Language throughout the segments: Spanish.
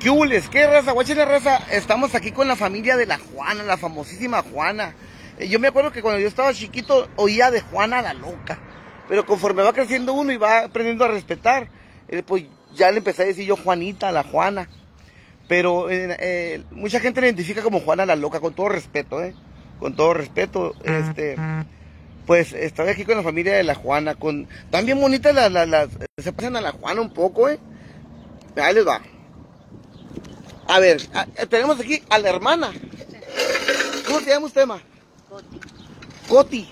¿Qué hules? ¿Qué raza? Guáchale raza. Estamos aquí con la familia de la Juana, la famosísima Juana. Eh, Yo me acuerdo que cuando yo estaba chiquito oía de Juana la loca. Pero conforme va creciendo uno y va aprendiendo a respetar, eh, pues ya le empecé a decir yo Juanita, la Juana. Pero eh, eh, mucha gente la identifica como Juana la loca, con todo respeto, ¿eh? Con todo respeto, este... Pues estoy aquí con la familia de la Juana, con... También bonitas las... las, las- se pasan a la Juana un poco, ¿eh? Ahí les va. A ver, a- eh, tenemos aquí a la hermana. ¿Cómo se llama usted, ma? Coti. Coti,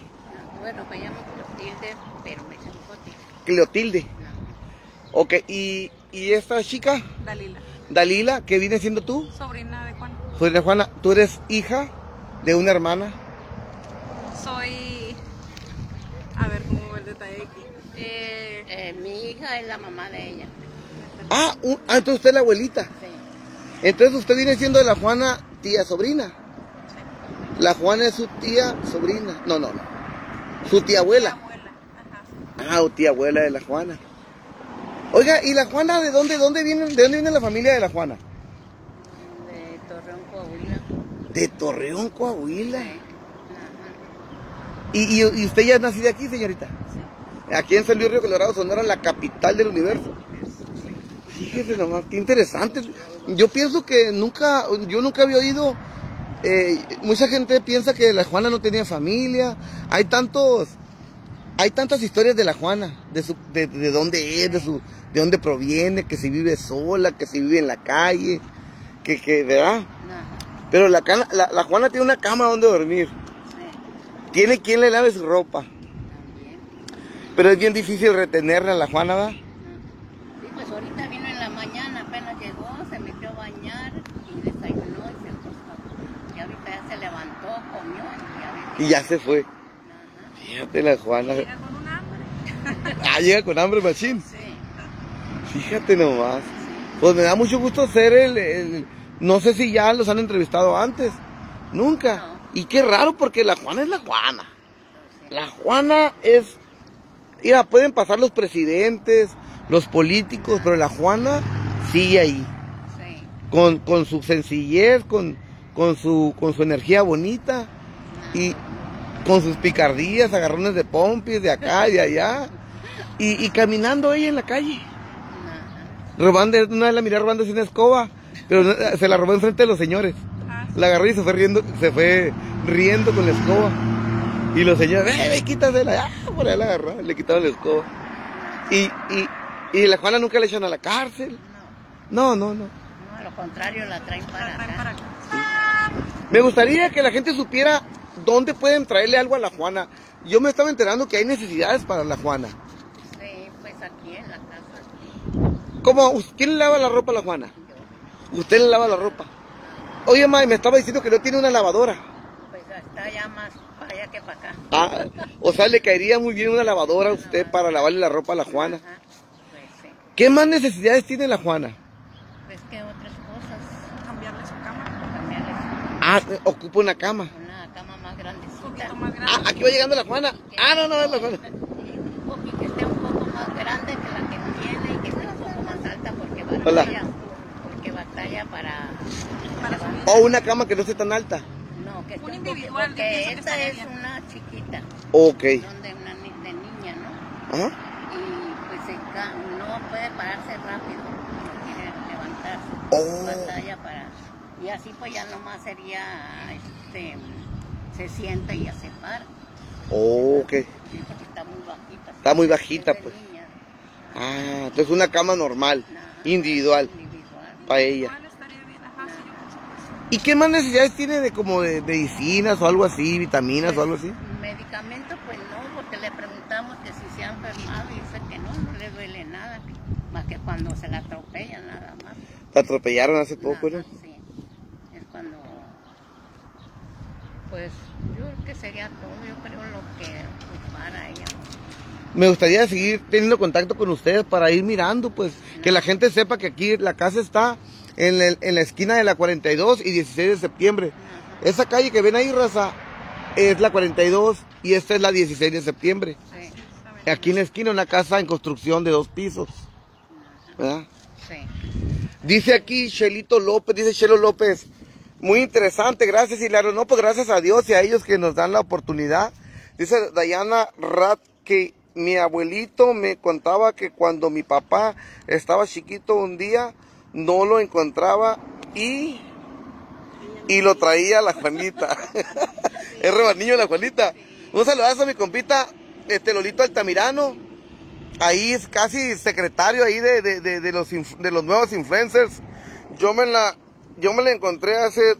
Bueno, me llamo Clotilde, pero me llamo Coti. Cleotilde. No. Ok, y, y esta chica, Dalila, Dalila, ¿qué viene siendo tú? sobrina de Juan. Soy de Juana, tú eres hija de una hermana. Soy. A ver cómo va el detalle aquí. Eh, Eh, mi hija es la mamá de ella. Ah, un- ah, entonces usted es la abuelita. Sí. Entonces usted viene siendo de la Juana tía sobrina. La Juana es su tía sobrina. No, no, no. Su tía abuela. abuela. Ajá. Ah, o tía abuela de la Juana. Oiga, ¿y la Juana de dónde, dónde viene, de dónde viene la familia de la Juana? De Torreón, Coahuila. De Torreón, Coahuila. Sí. Ajá. ¿Y, y, y usted ya es nacida aquí, señorita? Sí. Aquí en San Luis Río Colorado, Sonora, la capital del universo. Fíjese nomás, qué interesante. Yo pienso que nunca, yo nunca había oído, eh, mucha gente piensa que la Juana no tenía familia. Hay tantos, hay tantas historias de la Juana, de su, de, de dónde es, de su, de dónde proviene, que si vive sola, que si vive en la calle, que, que, ¿verdad? Pero la, cana- la, la Juana tiene una cama donde dormir. Sí. Tiene quien le lave su ropa. También. Pero es bien difícil retenerla, la Juana, ¿verdad? Sí, pues ahorita vino en la mañana, apenas llegó, se metió a bañar y desayunó y se acostó. Y ahorita ya se levantó, comió y ya se fue. Fíjate la Juana. Llega con un hambre. Ah, llega con hambre, machín. Sí. Fíjate nomás. Pues me da mucho gusto ser el, el- No sé si ya los han entrevistado antes. Nunca. No. Y qué raro porque la Juana es la Juana. La Juana es... Mira, pueden pasar los presidentes, los políticos, pero la Juana sigue ahí. Sí. Con, con su sencillez, con, con, su, con su energía bonita y con sus picardías, agarrones de pompis de acá y de allá. Y, y caminando ella en la calle. Robando, una vez la miré robándose una escoba, pero se la robó enfrente de los señores. La agarró y se fue riendo, se fue riendo con la escoba. Y los señores, ¡eh, ve, quítasela! Ah, por ahí la agarró, le quitaron la escoba. Y, y, y la Juana nunca le echan a la cárcel. No, No, no, no. no, a lo contrario, la traen para la traen acá. para acá. Me gustaría que la gente supiera dónde pueden traerle algo a la Juana. Yo me estaba enterando que hay necesidades para la Juana. Sí, pues aquí en la casa. ¿Cómo? ¿Quién le lava la ropa a la Juana? Usted le lava la ropa. Oye, May, me estaba diciendo que no tiene una lavadora. Pues está ya más para allá que para acá. Ah, o sea, le caería muy bien una lavadora a usted para lavarle la ropa a la Juana. Ajá. Pues sí. ¿Qué más necesidades tiene la Juana? Pues que otras cosas. Cambiarle su cama. Cambiarles Ah, ocupa una cama. una cama más Un grandecita. Poquito más grande. Ah, aquí va llegando la Juana. Ah, no, no, es la Juana. Poquito, que esté un poco más grande que la que tiene y que esté un poco más alta porque Hola. batalla. Porque batalla para... O una cama que no esté tan alta. No, que Un individual, porque que esta estaría es bien. una chiquita, Ok. son de una ni- de niña, ¿no? Ajá. Y pues no puede pararse rápido, no quiere levantarse. Oh. Batalla para... Y así pues ya nomás sería, este, se sienta y ya se para. Ok. Sí, porque está muy bajita. Está muy bajita, pues. niña, Ah, entonces una cama normal, individual, individual. para ella. ¿Y qué más necesidades tiene de como de medicinas o algo así, vitaminas o algo así? Medicamento, pues no, porque le preguntamos que si se ha enfermado y dice que no, no le duele nada, más que cuando se la atropella nada más. La atropellaron hace poco, ¿no? Sí, es cuando, pues yo creo que sería todo, yo creo lo que para ella. Me gustaría seguir teniendo contacto con ustedes para ir mirando, pues, que la gente sepa que aquí la casa está en, el- en la esquina de la 42 y 16 de septiembre. Ajá, Esa calle que ven ahí, raza, es la 42 y esta es la 16 de septiembre. sí, Aquí en la esquina una casa en construcción de dos pisos. ¿verdad? sí. Dice aquí Chelito López, dice Chelo López. Muy interesante, gracias Hilario. No, pues gracias a Dios y a ellos que nos dan la oportunidad. Dice Dayana Rat que mi abuelito me contaba que cuando mi papá estaba chiquito un día no lo encontraba y y lo traía a la Juanita. es rebanillo la Juanita. Un saludazo a mi compita, este Lolito Altamirano. Ahí es casi secretario ahí de, de, de, los, de los nuevos influencers. Yo me la, yo me la encontré hace,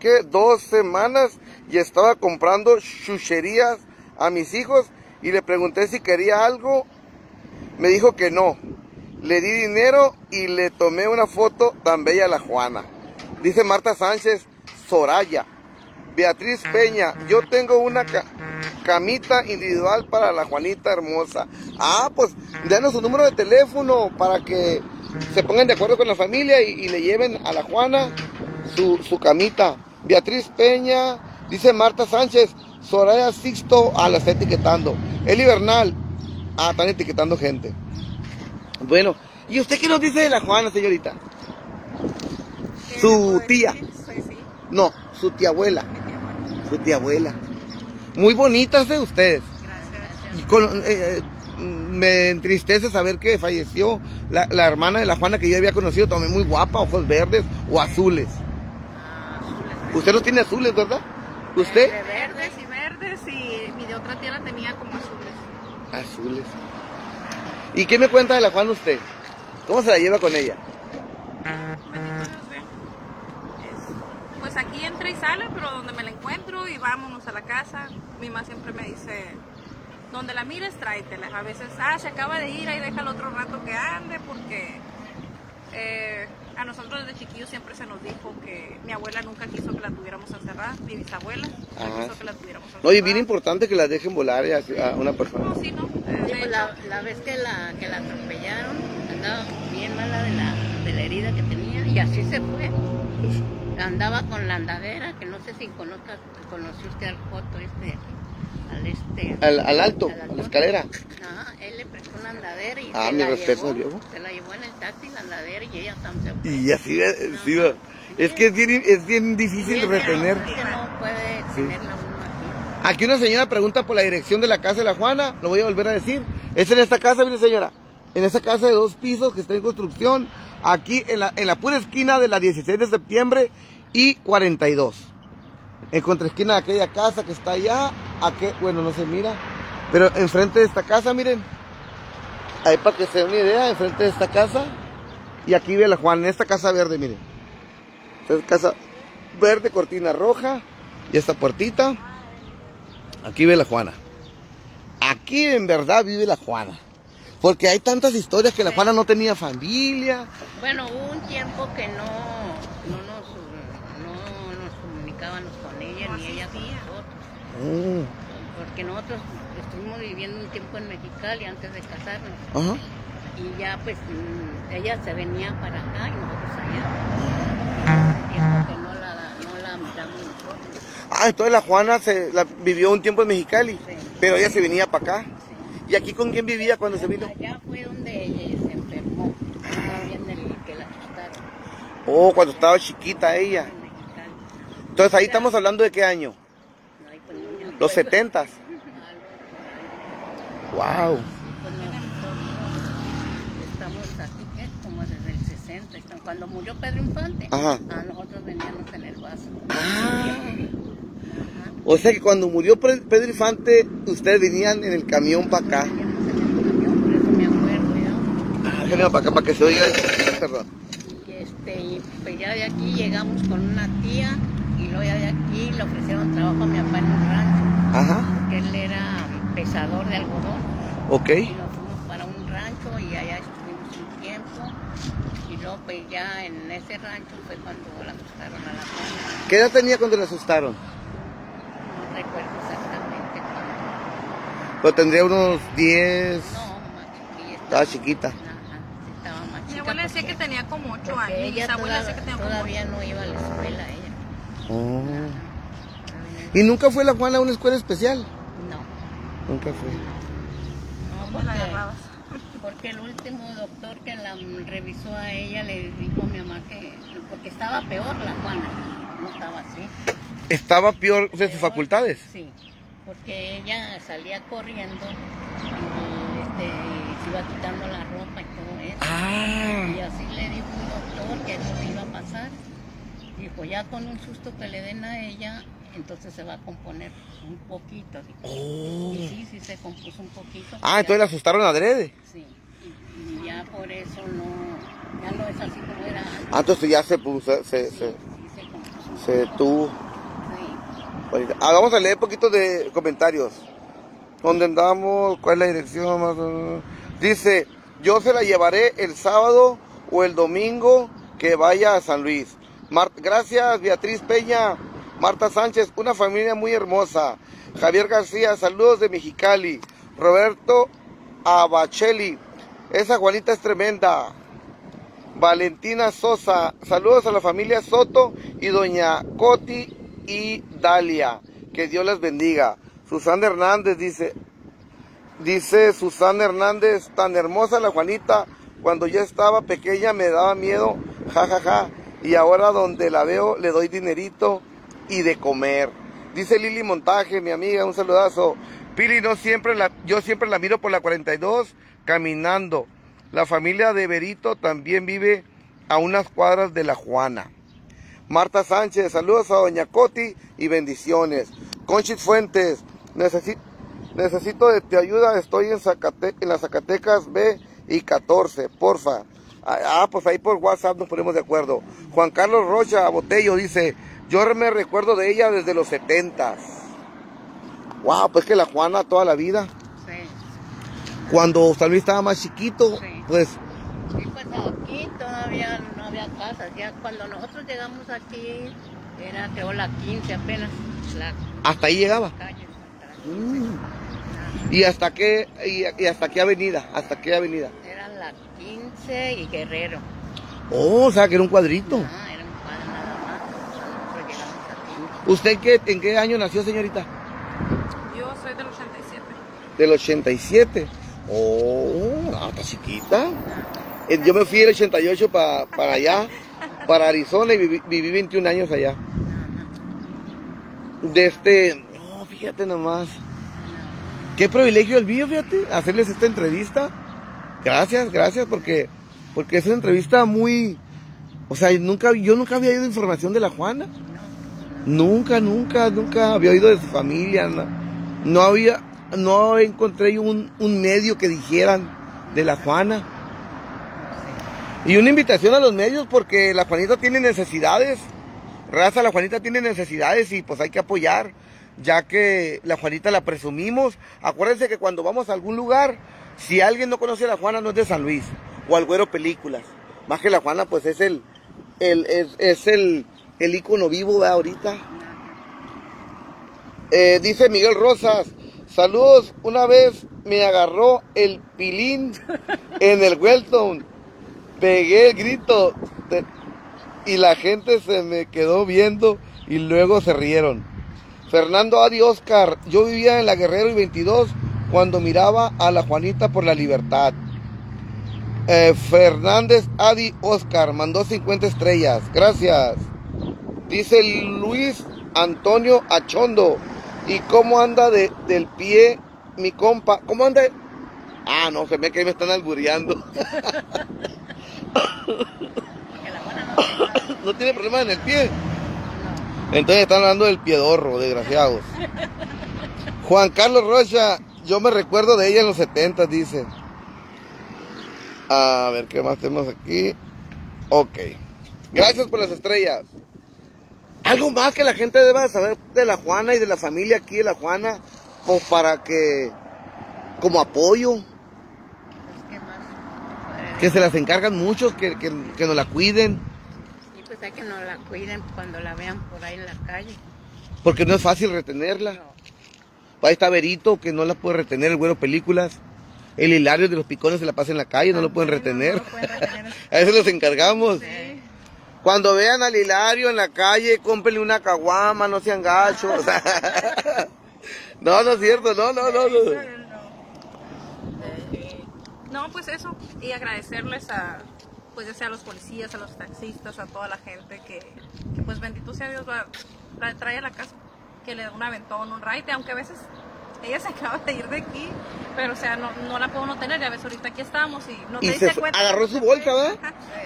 ¿qué? Dos semanas y estaba comprando chucherías a mis hijos y le pregunté si quería algo. Me dijo que no. Le di dinero y le tomé una foto tan bella a la Juana. Dice Marta Sánchez, Soraya. Beatriz Peña, yo tengo una ca- camita individual para la Juanita hermosa. Ah, pues denos su número de teléfono para que se pongan de acuerdo con la familia y, y le lleven a la Juana su, su camita. Beatriz Peña, dice Marta Sánchez, Soraya Sixto, ah, la está etiquetando. Eli Bernal, ah, están etiquetando gente. Bueno, ¿y usted qué nos dice de la Juana, señorita? ¿Qué Su tía. decir? Soy sí, No, su tía abuela. tía. Su tía abuela. Muy bonitas de ustedes. Gracias. Y con- eh, eh, me entristece saber que falleció la, la hermana de la Juana que yo había conocido, también muy guapa, ojos verdes o azules. Ah, azules. Usted los tiene azules, ¿verdad? De ¿Usted? verdes y verdes y mi de otra la tenía como azules. Azules. ¿Y qué me cuenta de la Juana usted? ¿Cómo se la lleva con ella? Pues aquí entra y sale, pero donde me la encuentro y vámonos a la casa. Mi mamá siempre me dice, donde la mires, tráetela. A veces, ah, se acaba de ir, ahí déjalo otro rato que ande, porque eh, a nosotros desde chiquillos siempre se nos dijo que mi abuela nunca quiso que la tuviéramos encerrada, mi bisabuela nunca quiso que la tuviéramos No, encerrada. y bien importante que la dejen volar a, a una persona. No, sí, no. Eh, Sí, pues la vez que la, que la atropellaron, andaba bien mala de la, de la herida que tenía y así se fue. Andaba con la andadera, que no sé si conozca, conoció usted al foto este, al este... Al, al alto, al a la escalera. Ajá, él le prestó una andadera y Ah, se mi la respeto, llevó, se la llevó en el taxi la andadera y ella también se fue. Y así, sí, va. es que es bien, es bien Sí, difícil es retener. que no puede tenerla uno aquí. Aquí una señora pregunta por la dirección de la casa de la Juana, lo voy a volver a decir. Es en esta casa, mire señora, en esta casa de dos pisos que está en construcción, aquí en la, en la pura esquina de la 16 de septiembre y 42. En contraesquina de aquella casa que está allá, bueno, no se mira, pero enfrente de esta casa, miren, ahí para que se den una idea, enfrente de esta casa, y aquí ve la Juana, en esta casa verde, miren. Esta es casa verde, cortina roja, y esta puertita. Aquí vive la Juana. Aquí en verdad vive la Juana. Porque hay tantas historias que la Juana no tenía familia. Bueno, hubo un tiempo que no, no, nos, no nos comunicábamos con ella ni ella con asistía. nosotros. Mm, Porque nosotros estuvimos viviendo un tiempo en Mexicali antes de casarnos. Ajá. Y ya pues mm, ella se venía para acá y nosotros allá. Tiempo que no la, no la miramos nosotros. Ah, entonces la Juana se, la, vivió un tiempo en Mexicali. Sí. Pero ella se venía para acá. Sí. ¿Y aquí con quién vivía cuando se vino? Allá fue donde ella se enfermó. Todavía en el que la asustaron Oh, cuando estaba chiquita ella. Entonces ahí estamos hablando de qué año? Los 70s. algo por ahí. Wow. Estamos aquí. Como desde el 60. estamos- Cuando murió Pedro Infante, Ajá. a nosotros veníamos en el vaso. Ah. O sea que cuando murió Pedro Infante, ustedes venían en el camión para acá. Veníamos en el camión, por eso me acuerdo yo. Ah, para acá para que se oiga. Perdón. Y, este, y pues ya de aquí llegamos con una tía ya de aquí le ofrecieron trabajo a mi papá en un rancho, Ajá. porque él era pesador de algodón. Ok. Y nos fuimos para un rancho y allá estuvimos un tiempo. Y luego pues ya en ese rancho fue cuando la asustaron a la Juana. ¿Qué edad tenía cuando la asustaron? No recuerdo exactamente cuándo. Pues tendría unos 10. No, más. Estaba chiquita. Estaba más Mi abuela decía que tenía como 8 porque años. Ella abuela decía que tenía como todavía no iba a la escuela ella. Oh. ¿Y nunca fue la Juana a una escuela especial? No, Nunca fue. no, ¿Cómo la porque agarrabas? Porque el último doctor que la revisó a ella le dijo a mi mamá que, porque estaba peor la Juana, no estaba así. ¿Estaba peor de sus facultades? Sí, porque ella salía corriendo y este, se iba quitando la ropa y todo eso. Ah, Y así le dijo un doctor que eso le iba a pasar. Dijo, ya con un susto que le den a ella, entonces se va a componer un poquito. dijo. oh. Y sí, sí se compuso un poquito. Ah, entonces la asustaron adrede. Sí, y, y ya por eso no, ya no es así como era antes. Ah, entonces ya se puso, se, Sí, se, sí se un se detuvo. Sí. Ah, vamos a leer poquito de comentarios. ¿Dónde andamos? ¿Cuál es la dirección? Más. Dice, yo se la llevaré el sábado o el domingo que vaya a San Luis. Gracias, Beatriz Peña, Marta Sánchez, una familia muy hermosa. Javier García, saludos de Mexicali. Roberto Abacheli, esa Juanita es tremenda. Valentina Sosa, saludos a la familia Soto y doña Coti y Dalia. Que Dios las bendiga. Susana Hernández dice, dice Susana Hernández, tan hermosa la Juanita, cuando yo estaba pequeña me daba miedo, ja ja ja, y ahora donde la veo le doy dinerito y de comer. Dice Lili Montaje, mi amiga, un saludazo. Pili, no siempre la, yo siempre la miro por la 42 caminando. La familia de Berito también vive a unas cuadras de la Juana. Marta Sánchez, saludos a Doña Coti y bendiciones. Conchit Fuentes, necesito, necesito de tu ayuda, estoy en, Zacate- en las Zacatecas B y 14, porfa. Ah, ah, pues ahí por WhatsApp nos ponemos de acuerdo. Juan Carlos Rocha Botello dice, yo me recuerdo de ella desde los 70. Wow, pues que la Juana toda la vida. Sí. Cuando San Luis estaba más chiquito, Sí. pues Y pues aquí todavía no había casas. Ya cuando nosotros llegamos aquí, era creo la 15 apenas, la hasta ahí llegaba. calle. hasta la 15. Mm. ¿Y hasta qué, y, y hasta qué avenida? ¿Hasta qué avenida? Era la 15 y Guerrero. Oh, o sea, que era un cuadrito. Ah, era un cuadro nada más. Nosotros llegamos aquí. ¿Usted qué, en qué año nació, señorita? Yo soy del 87. Del 87. Oh, no, está chiquita. Eh, Yo me fui el 88 pa- para allá, para Arizona y viví, viví 21 años allá. De este, no, fíjate nomás. Qué privilegio el mío, fíjate, hacerles esta entrevista. Gracias, gracias, porque, porque es una entrevista muy, o sea, nunca, yo nunca había oído información de la Juana. Nunca, nunca, nunca había oído de su familia. No, no había, no encontré un, un medio que dijeran de la Juana. Y una invitación a los medios porque la Juanita tiene necesidades. Raza, la Juanita tiene necesidades y pues hay que apoyar, ya que la Juanita la presumimos. Acuérdense que cuando vamos a algún lugar, si alguien no conoce a la Juana no es de San Luis o al Güero Películas. Más que la Juana pues es el, el es, el, el ícono vivo de ahorita. Eh, dice Miguel Rosas, saludos, una vez me agarró el pilín en el Welton, pegué el grito y la gente se me quedó viendo y luego se rieron. Fernando Adi Oscar, yo vivía en la Guerrero y 22 cuando miraba a la Juanita por la libertad. Eh, Fernández Adi Oscar mandó 50 estrellas, gracias. Dice Luis Antonio Achondo. ¿Y cómo anda de, del pie mi compa? ¿Cómo anda? Ah, no, se me que me están albureando. No tiene nada. ¿No tiene problema en el pie? Entonces están hablando del piedorro, desgraciados. Juan Carlos Rocha, yo me recuerdo de ella en los 70, dice. A ver, ¿qué más tenemos aquí? Ok. Gracias por las estrellas. Algo más que la gente deba saber de la Juana y de la familia aquí de la Juana, como para que, como apoyo, Pues, que se las encargan muchos, que, que, que nos la cuiden, Y pues hay que nos la cuiden cuando la vean por ahí en la calle. porque no es fácil retenerla. No. Ahí está Berito, que no la puede retener, el güero películas. El Hilario de los Picones se la pasa en la calle, no lo pueden retener. No lo pueden retener. A eso los encargamos. Sí. Cuando vean al Hilario en la calle, cómprenle una caguama, no sean gachos. no, no es cierto, no, no, no. no. No, pues eso, y agradecerles a, pues ya sea a los policías, a los taxistas, a toda la gente que, que, pues bendito sea Dios, va, trae, trae a la casa, que le da un aventón, un raite, aunque a veces ella se acaba de ir de aquí, pero o sea, no, no la puedo no tener, ya ves, ahorita aquí estamos y no te Y se fue- cuenta. agarró su bolsa. ¿verdad?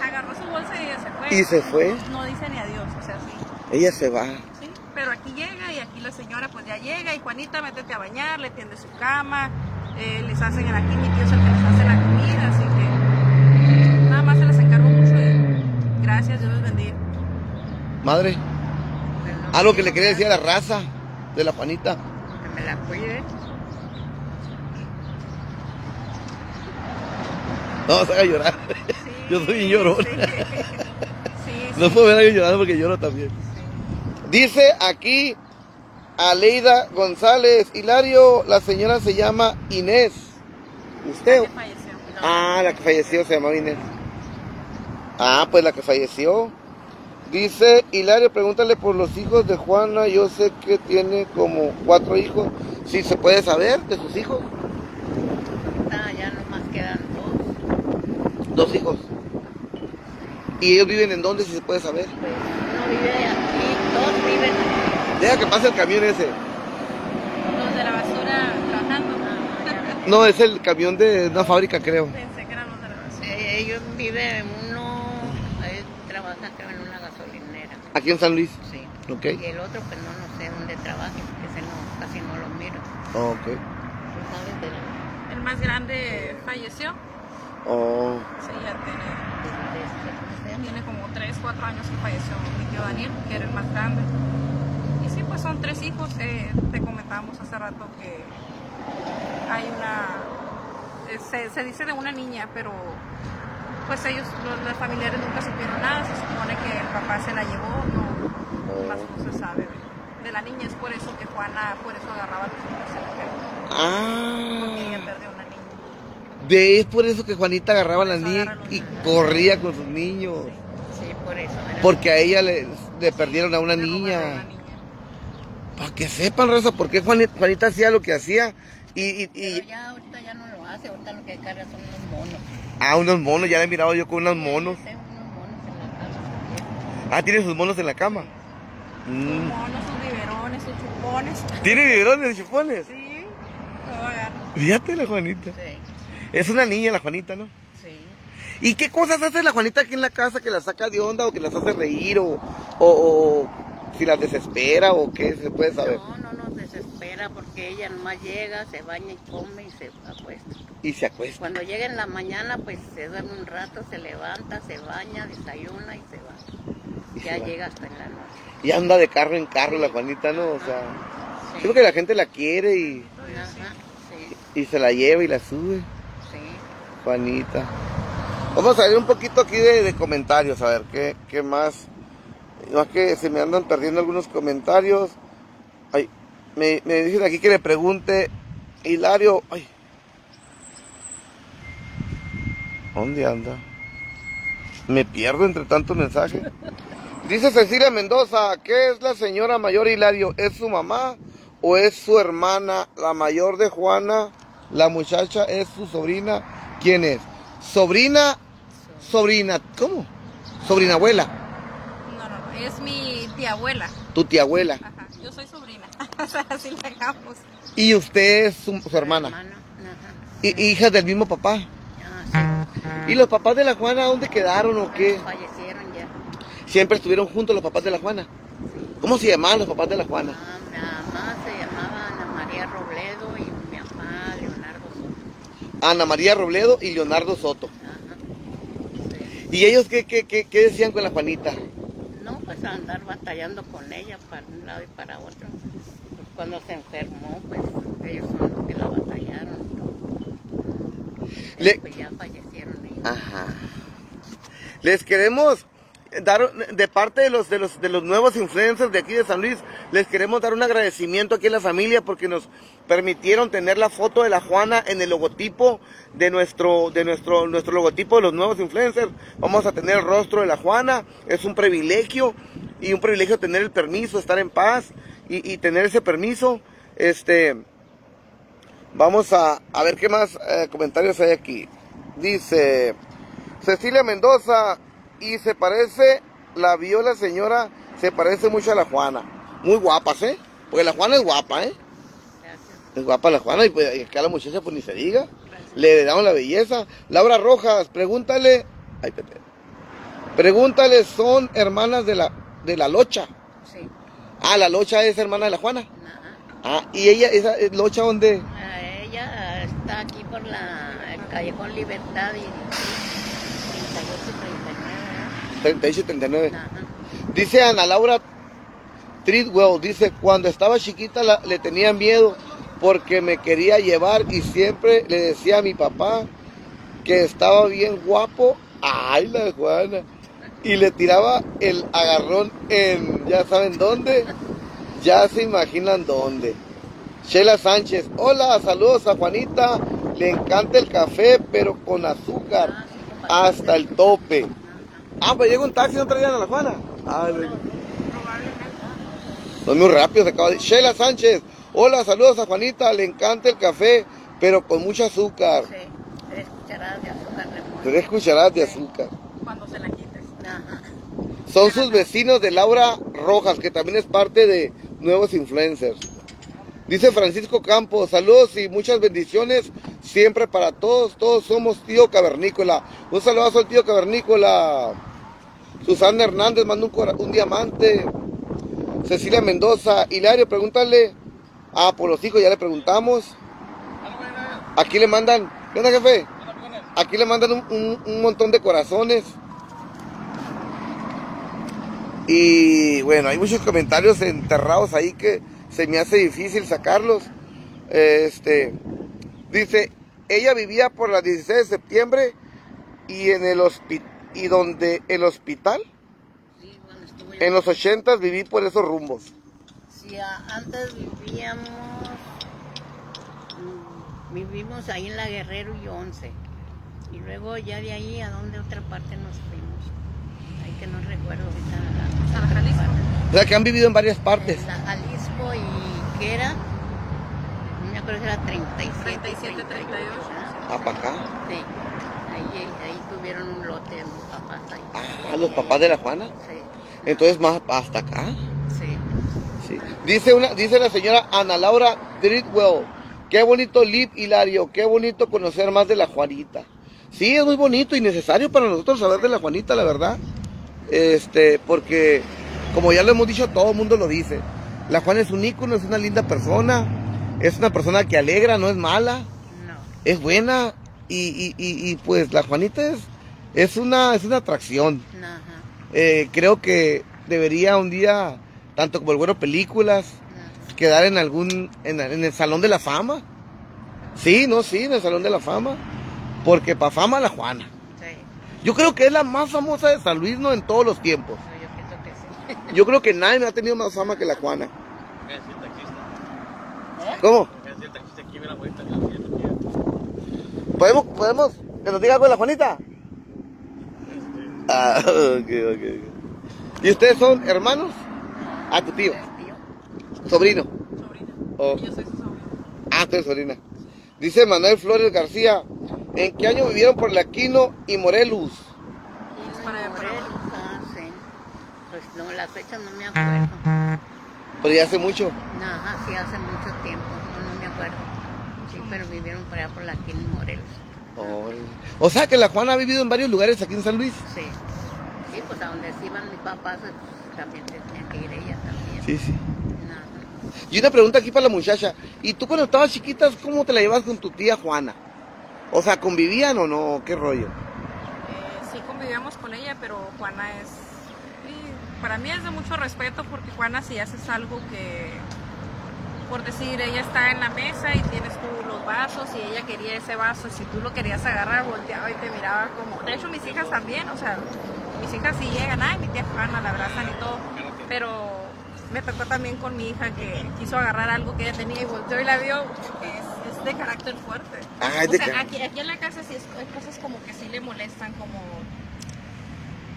Agarró su bolsa y ella se fue. Y se fue. No dice ni adiós, o sea, sí. Ella se va. Sí, pero aquí llega y aquí la señora pues ya llega y Juanita, métete a bañar, le tiende su cama, eh, les hacen aquí, mi tío es el que les hace la comida, así que nada más se les encargo mucho y gracias, Dios les bendiga. Madre, no algo que quiero le quería decir a la raza de la Juanita. Que me la cuide. No, se haga llorar. Sí, Yo soy bien llorón. Sí, sí, sí, No puedo ver a alguien llorando porque lloro también. Dice aquí Aleida González, Hilario, la señora se llama Inés. ¿Usted? que falleció. Ah, la que falleció se llamaba Inés. Ah, pues la que falleció. Dice Hilario, pregúntale por los hijos de Juana. Yo sé que tiene como cuatro hijos. Si se puede saber de sus hijos. Ah, ya nomás quedan dos. Dos hijos. ¿Y ellos viven en dónde, si se puede saber? Pues uno vive aquí, dos viven aquí. Deja que pase el camión ese. Los de la basura trabajando. No, es el camión de una fábrica, creo. Pensé que eran los de la basura. Eh, ellos viven, uno eh, trabaja creo en una gasolinera. Aquí en San Luis. Sí. Ok. Y el otro, pues no, no sé dónde trabaja, porque ese no, casi no lo miro. Oh, ok. ¿Tú sabes de la- El más grande falleció. Oh. Sí, ya tiene, de- de este, ¿cómo se tiene como 3, 4 años que falleció mi tío Daniel, que era el más grande. Y sí, pues son tres hijos. Eh, te comentamos hace rato que hay una. eh, se, se dice de una niña, pero pues ellos, los, los familiares nunca supieron nada. Se supone que el papá se la llevó, no, más no se sabe de, la niña. Es por eso que Juana, por eso agarraba los hijos en la cara, porque ella Ah. perdió una niña. De, es por eso que Juanita agarraba a Por las eso niñas agarra a los y niños. corría con sus niños. Sí, por eso. Porque a ella le, le perdieron a una Le a niña. una niña. Para que sepan, Rosa, por qué Juanita, Juanita hacía lo que hacía. Y, y, Pero ya ahorita ya no lo hace, ahorita lo que carga son unos monos. A unos monos, ya le he mirado yo con unos monos. Tengo unos monos en la. Ah, tiene sus monos en la cama. Sus Mm. monos, sus biberones, sus chupones. Tiene biberones, chupones. Sí. Fíjate la Juanita. Sí, Es una niña la Juanita, ¿no? sí. ¿Y qué cosas hace la Juanita aquí en la casa que la saca de onda o que las hace reír o, o, o si las desespera o qué se puede saber? No, no nos porque ella nomás llega, se baña y come y se acuesta. Y se acuesta. Cuando llega en la mañana, pues se duerme un rato, se levanta, se baña, desayuna y se va. Y ya se va. llega hasta en la noche. Y anda de carro en carro la Juanita, ¿no? O sea, Sí. creo que la gente la quiere y, Ajá, sí, y se la lleva y la sube. sí. Juanita. Vamos a ver un poquito aquí de, de comentarios, a ver qué, qué más. Más que se me andan perdiendo algunos comentarios. Ay, me, me dicen aquí que le pregunte, Hilario, ay. ¿Dónde anda? Me pierdo entre tantos mensajes. Dice Cecilia Mendoza, ¿qué es la señora mayor Hilario? ¿Es su mamá o es su hermana, la mayor de Juana? La muchacha es su sobrina. ¿Quién es? Sobrina, sobrina, ¿cómo? Sobrina abuela, No, no, no, es mi tía abuela. tu tía abuela. Ajá, yo soy sobrina. así hagamos. Y usted es su, su hermana. Y, hija del mismo papá. Ah, ¿Y los papás de la Juana dónde quedaron o qué? Fallecieron ya. Siempre estuvieron juntos los papás de la Juana. ¿Cómo se llamaban los papás de la Juana? Ah, mi mamá se llamaba Ana María Robledo y mi papá Leonardo Soto. Ana María Robledo y Leonardo Soto. Ajá. Sí. ¿Y ellos qué, qué, qué, qué decían con la Juanita? No, pues a andar batallando con ella para un lado y para otro. Pues cuando se enfermó, pues ellos son los que la batallaron. Le- Pues ya fallecieron ellos. Ajá. Les queremos dar de parte de los de los de los nuevos influencers de aquí de San Luis, les queremos dar un agradecimiento aquí a la familia porque nos permitieron tener la foto de la Juana en el logotipo de nuestro de nuestro nuestro logotipo de los nuevos influencers. Vamos a tener el rostro de la Juana, es un privilegio y un privilegio tener el permiso, estar en paz y, y tener ese permiso. Este Vamos a, a ver qué más eh, comentarios hay aquí. Dice Cecilia Mendoza y se parece, la vio la señora, se parece mucho a la Juana. Muy guapas, ¿eh? Porque la Juana es guapa, ¿eh? Gracias. Es guapa la Juana y pues y acá la muchacha pues ni se diga. Le damos la belleza. Laura Rojas, pregúntale. Ay, Pepe. Pregúntale, son hermanas de la, de la Locha. Sí. Ah, la Locha es hermana de la Juana. Ajá. Ah, y ella, esa eh, Locha, ¿dónde? Ah, Ella está aquí por la el Callejón Libertad y 38 39. 38 y 39. Ajá. Dice Ana Laura Treadwell, dice, cuando estaba chiquita la- le tenía miedo porque me quería llevar y siempre le decía a mi papá que estaba bien guapo. Ay, la Juana. Y le tiraba el agarrón en, ya saben dónde, ya se imaginan dónde. Sheila Sánchez, hola, saludos a Juanita, le encanta el café, pero con azúcar, hasta el tope. Ah, pues llega un taxi no traían a la Juana. Ah, son muy rápidos, acaba de... Sheila Sánchez, hola, saludos a Juanita, le encanta el café, pero con mucho azúcar. Sí. Tres cucharadas de azúcar. Tres cucharadas de azúcar. Cuando se la quites. Ajá. Son sus vecinos de Laura Rojas, que también es parte de Nuevos Influencers. Dice Francisco Campos, saludos y muchas bendiciones siempre para todos. Todos somos tío cavernícola. Un saludazo al tío cavernícola. Susana Hernández manda un, diamante. Cecilia Mendoza. Hilario, pregúntale. Ah, por los hijos ya le preguntamos. Aquí le mandan. ¿Qué onda, jefe? Aquí le mandan un montón de corazones. Y bueno, hay muchos comentarios enterrados ahí que se me hace difícil sacarlos. Este dice, ella vivía por la 16 de septiembre y en el hospital y donde el hospital Sí, cuando estuvo yo- en los 80 viví por esos rumbos. Sí, antes vivíamos, mm, vivimos ahí en la Guerrero y 11. Y luego ya de ahí a donde otra parte nos fuimos. Ahí que no recuerdo ahorita. La, ¿A la Jalisco? O sea que han vivido en varias partes. La Jalisco y que era, no me acuerdo si era 37. 37, 38. ¿verdad? Ah, para acá. Sí, ahí, ahí tuvieron un lote Ah, los papás de la Juana. Sí, Entonces más hasta acá. sí. Sí. Dice una, dice la señora Ana Laura Dritwell, qué bonito Lip Hilario, qué bonito conocer más de la Juanita. Sí, es muy bonito y necesario para nosotros saber de la Juanita, la verdad. Este, porque como ya lo hemos dicho, todo el mundo lo dice. La Juana es un ícono, es una linda persona, es una persona que alegra, no es mala, No, es buena y, y- y- y, pues la Juanita es, es una, es una atracción. ajá, Eh, creo que debería un día, tanto como el bueno películas, quedar en algún, en, en el Salón de la Fama. Sí, no, sí, en el Salón de la Fama. Porque para fama la Juana. Sí, Yo creo que es la más famosa de San Luis, ¿no? En todos los tiempos. no, yo pienso que sí. Yo creo que nadie ha tenido más fama que la Juana. ¿Cómo? ¿Podemos, podemos que nos diga algo de la Juanita? Ah, ok, ok, ok. ¿Y ustedes son hermanos? Ah, tu tío, sobrino. Sobrina. Oh. Yo soy su sobrina. Ah, tú eres sobrina. Dice Manuel Flores García, ¿en qué año vivieron por la Quino y Morelos? Para ah, sí. Pues no, las fechas no me acuerdo. Pero ya hace mucho. No, ajá, sí, hace mucho tiempo, no, no me acuerdo. Sí, pero vivieron por allá por la Quini Morelos. Órale. O sea que la Juana ha vivido en varios lugares aquí en San Luis. Sí. Sí, pues a donde se iban mis papás, pues, también tenía que ir ella también. Sí, sí. No, Y una pregunta aquí para la muchacha. ¿Y tú cuando estabas chiquitas, cómo te la llevas con tu tía Juana? O sea, ¿convivían o no? ¿Qué rollo? Eh, sí convivíamos con ella, pero Juana es... para mí es de mucho respeto porque Juana si haces algo que... Por decir, ella está en la mesa y tienes tú los vasos y ella quería ese vaso y si tú lo querías agarrar, volteaba y te miraba como... De hecho, mis hijas también, o sea, mis hijas si llegan, ay, mi tía Juana, la abrazan y todo, pero me tocó también con mi hija que quiso agarrar algo que ella tenía y volteó y la vio, es, es de carácter fuerte. Ah, es o sea, aquí, aquí en la casa sí es, hay cosas como que sí le molestan, como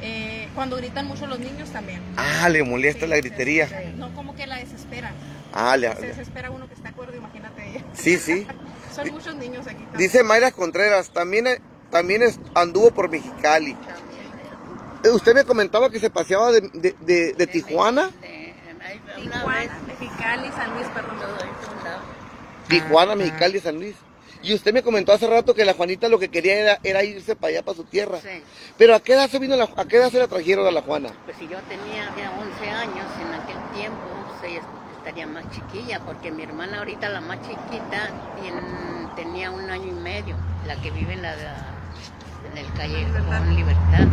eh, cuando gritan mucho los niños también. Ah, le molesta Sí, la gritería. se- no, como que la desesperan. Ah, le, Se desespera uno que está acuerdo, imagínate ella. Sí, sí. Son muchos niños aquí también. Dice Mayra Contreras, también, también es- anduvo por Mexicali. También. Usted me comentaba que se paseaba de, de- de- de Tijuana. Tijuana, Mexicali, San Luis, perdón. todo eso andaba. Tijuana, Mexicali, San Luis. Y usted me comentó hace rato que la Juanita lo que quería era, era irse para allá, para su tierra. Sí. Pero ¿a qué edad se vino la, a qué edad se la trajeron a la Juana? Pues si yo tenía ya 11 años en aquel tiempo, ella estaría más chiquilla, porque mi hermana ahorita, la más chiquita, tien- tenía un año y medio, la que vive en, la, en el calle Libertad. con Libertad.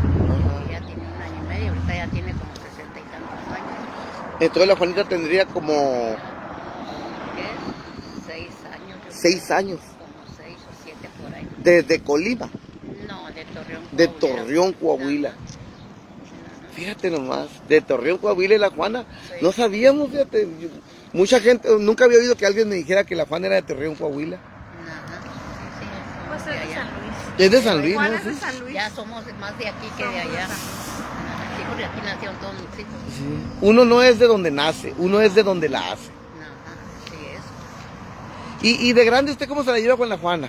Ella tiene un año y medio, ahorita ya tiene como 60 y tantos años. Entonces la Juanita tendría como ¿Qué? Seis años. seis años Como seis o siete por ahí. desde Colima, No, de Torreón. de. Torreón, Coahuila. Fíjate nomás, de Torreón, Coahuila y la Juana. Sí. No sabíamos, fíjate. yo- mucha gente, nunca había oído que alguien me dijera que la Juana era de Torreón, Coahuila. Ajá. Sí, sí, Pues es de. San Luis. Es de San Luis, Juan ¿no? es de. San Luis. Ya somos más de aquí que de allá. Sí, porque aquí nacieron todos mis hijos. Sí. Uno no es de donde nace, uno es de donde la hace. Ajá, sí es. Y, y de grande, ¿usted cómo se la lleva con la Juana?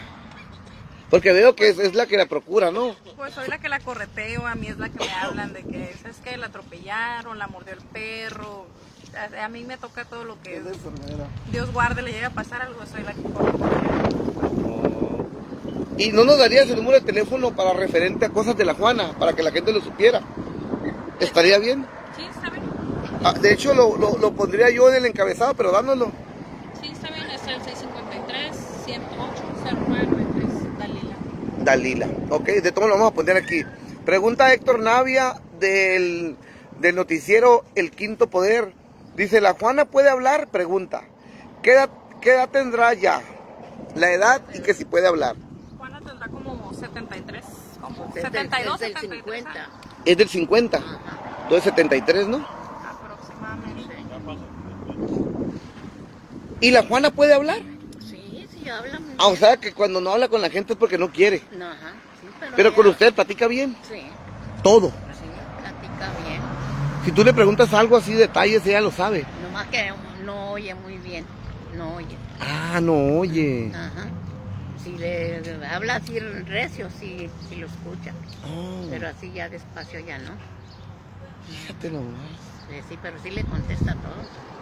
Porque veo que es, es la que la procura, ¿no? Pues soy la que la correteo, a mí es la que me hablan de que es que la atropellaron, la mordió el perro. A, a mí me toca todo lo que Dios guarde, le llega a pasar algo, soy la que correteo. Y no nos darías el número de teléfono para referente a cosas de la Juana, para que la gente lo supiera. ¿Estaría bien? Sí, está bien. Ah, de hecho, lo, lo- lo pondría yo en el encabezado, pero dándolo. Sí, está bien, es el 653 Dalila. Ok, de todo lo vamos a poner aquí. Pregunta Héctor Navia del, del noticiero El Quinto Poder. Dice, ¿la Juana puede hablar? Pregunta. ¿Qué edad, qué edad tendrá ya? La edad y que si puede hablar. Juana tendrá como 73, como Es del- 72, es del 73 50. años, Es del 50. Ajá. Entonces 73, ¿no? aproximadamente. ¿Y la Juana puede hablar? Sí, sí, habla muy Ah, o sea que cuando no habla con la gente es porque no quiere. No, Ajá, sí, pero, Pero con usted platica bien. Sí, Todo. sí, platica bien. Si tú le preguntas algo así, detalles, ella lo sabe. Nomás que no oye muy bien. No oye. Ah, no oye. Ajá. Si le habla así recio, sí, sí lo escucha. Oh, Pero así ya despacio ya no. fíjate nomás. Sí, pero sí le contesta todo.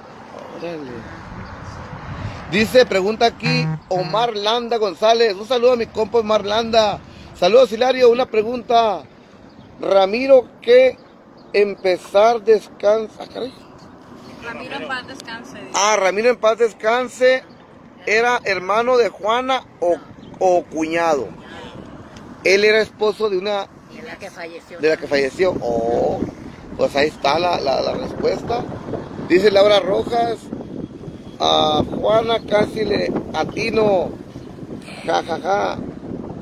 Dice, pregunta aquí Omar Landa González. Un saludo a mi compa Omar Landa. Saludos, Hilario. Una pregunta. Ramiro, ¿qué empezar descansa? Ah, caray. Ramiro en paz descanse. dice. Ah, Ramiro en paz descanse. ¿Era hermano de Juana o, o cuñado? Él era esposo de una Y la que falleció. de la que falleció. Oh, pues ahí está la, la- la respuesta. Dice Laura Rojas. A Juana casi le atino. Ja, ja, ja.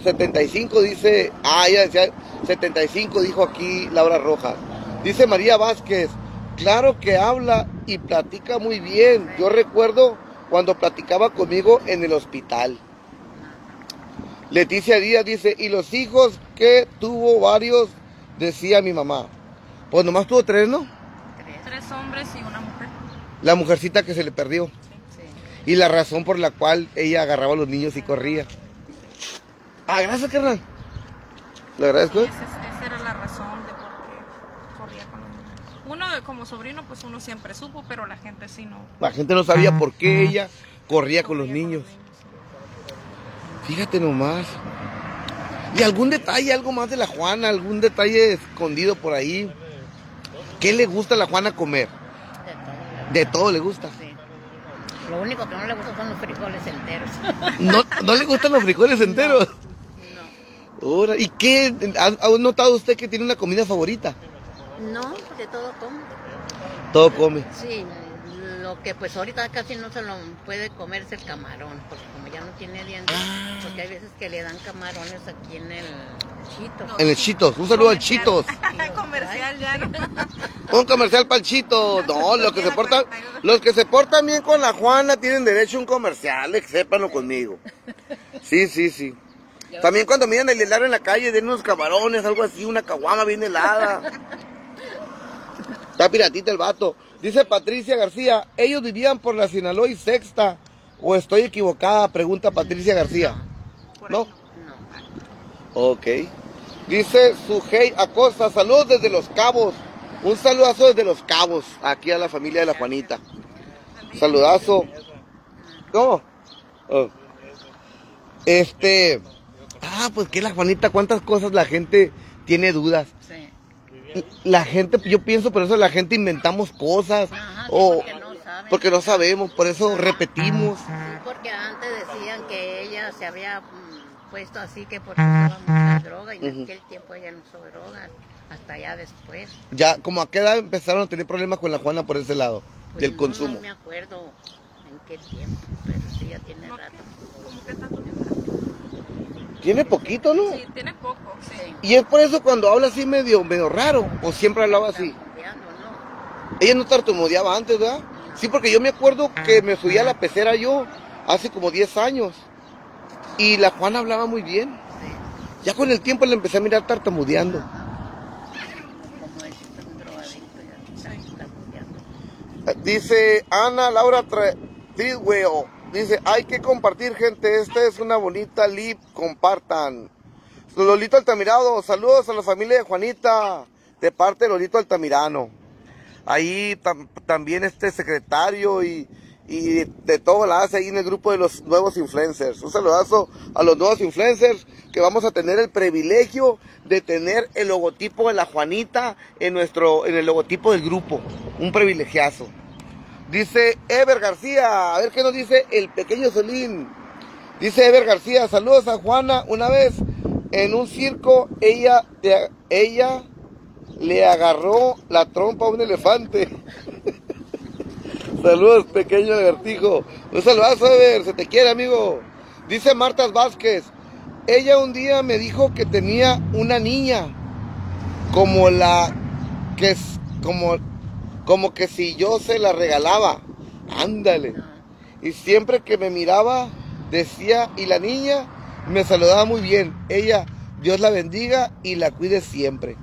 75 dice. Ah, ya decía. 75 dijo aquí Laura Rojas. Dice María Vázquez. Claro que habla y platica muy bien. Yo recuerdo cuando platicaba conmigo en el hospital. Leticia Díaz dice, y los hijos que tuvo varios, decía mi mamá. Pues nomás tuvo tres, ¿no? Tres. Tres hombres y una. La mujercita que se le perdió. Sí. Y la razón por la cual ella agarraba a los niños y corría. Ah, gracias, carnal. Le agradezco. Esa, esa era la razón de por qué corría con los niños. Uno como sobrino, pues uno siempre supo, pero la gente sí no. La gente no sabía por qué ella corría con los niños. Fíjate nomás. ¿Y algún detalle, algo más de la Juana? ¿Algún detalle escondido por ahí? ¿Qué le gusta a la Juana comer? De todo. Le gusta. Sí. Lo único que no le gusta son los frijoles enteros. ¿No, no le gustan los frijoles enteros? no. ¿Y qué? ¿Ha, ha notado usted que tiene una comida favorita? No, de todo como. Todo come. Sí, lo que pues ahorita casi no se lo puede comer es el camarón, porque como ya no tiene dientes, Ah. porque hay veces que le dan camarones aquí en el chito. En el Chitos. Un saludo al Chitos. Comercial ya. ¿no? Un comercial para el Chito. No, los que se portan, los que se portan bien con la Juana tienen derecho a un comercial, sépanlo conmigo. Sí, sí, sí. También cuando miran el helado en la calle, den unos camarones, algo así, una caguama bien helada. Está piratita el vato. Dice Patricia García, ellos vivían por la Sinaloa y Sexta. ¿O estoy equivocada? Pregunta Patricia García. No. No. Ok. Dice Sujei Acosta, saludos desde Los Cabos. Un saludazo desde Los Cabos, aquí a la familia de la Juanita. Saludazo. ¿Cómo? Oh. Este. Ah, pues que la Juanita, cuántas cosas la gente tiene dudas. La gente, yo pienso por eso la gente inventamos cosas. Ajá, sí, o porque no saben. porque no sabemos, por eso repetimos. Sí, porque antes decían que ella se había mm, puesto así que porque usaba mucha droga y en Ujú. aquel tiempo ella no usó drogas, hasta ya después. Ya, como a qué edad empezaron a tener problemas con la Juana por ese lado, Pues del no, consumo. No me acuerdo en qué tiempo, pero sí ya tiene rato. ¿Cómo que tanto tiempo? Tiene poquito, ¿no? Sí, tiene poco, sí. Y es por eso cuando habla así medio, medio raro, o siempre hablaba así. Tartamudeando, ¿no? Ella no tartamudeaba antes, ¿verdad? Sí, porque yo me acuerdo que me subía a la pecera yo hace como 10 años. Y la Juana hablaba muy bien. Sí. Ya con el tiempo le empecé a mirar tartamudeando. Dice Ana Laura Tidwell, dice, hay que compartir gente, esta es una bonita lip, compartan. Lolito Altamirado, saludos a la familia de Juanita, de parte de Lolito Altamirano. Ahí tam- también este secretario y, y de, todo la hace ahí en el grupo de los nuevos influencers. Un saludazo a los nuevos influencers que vamos a tener el privilegio de tener el logotipo de la Juanita en nuestro, en el logotipo del grupo. Un privilegiazo. Dice Ever García, a ver qué nos dice el pequeño Solín. Dice Ever García, saludos a Juana. Una vez en un circo, ella, ella le agarró la trompa a un elefante. saludos, pequeño vertijo. Un saludazo, Ever, se te quiere, amigo. Dice Marta Vázquez, ella un día me dijo que tenía una niña como la que es como como que si yo se la regalaba. Ándale. Y siempre que me miraba decía y la niña me saludaba muy bien. Ella, Dios la bendiga y la cuide siempre.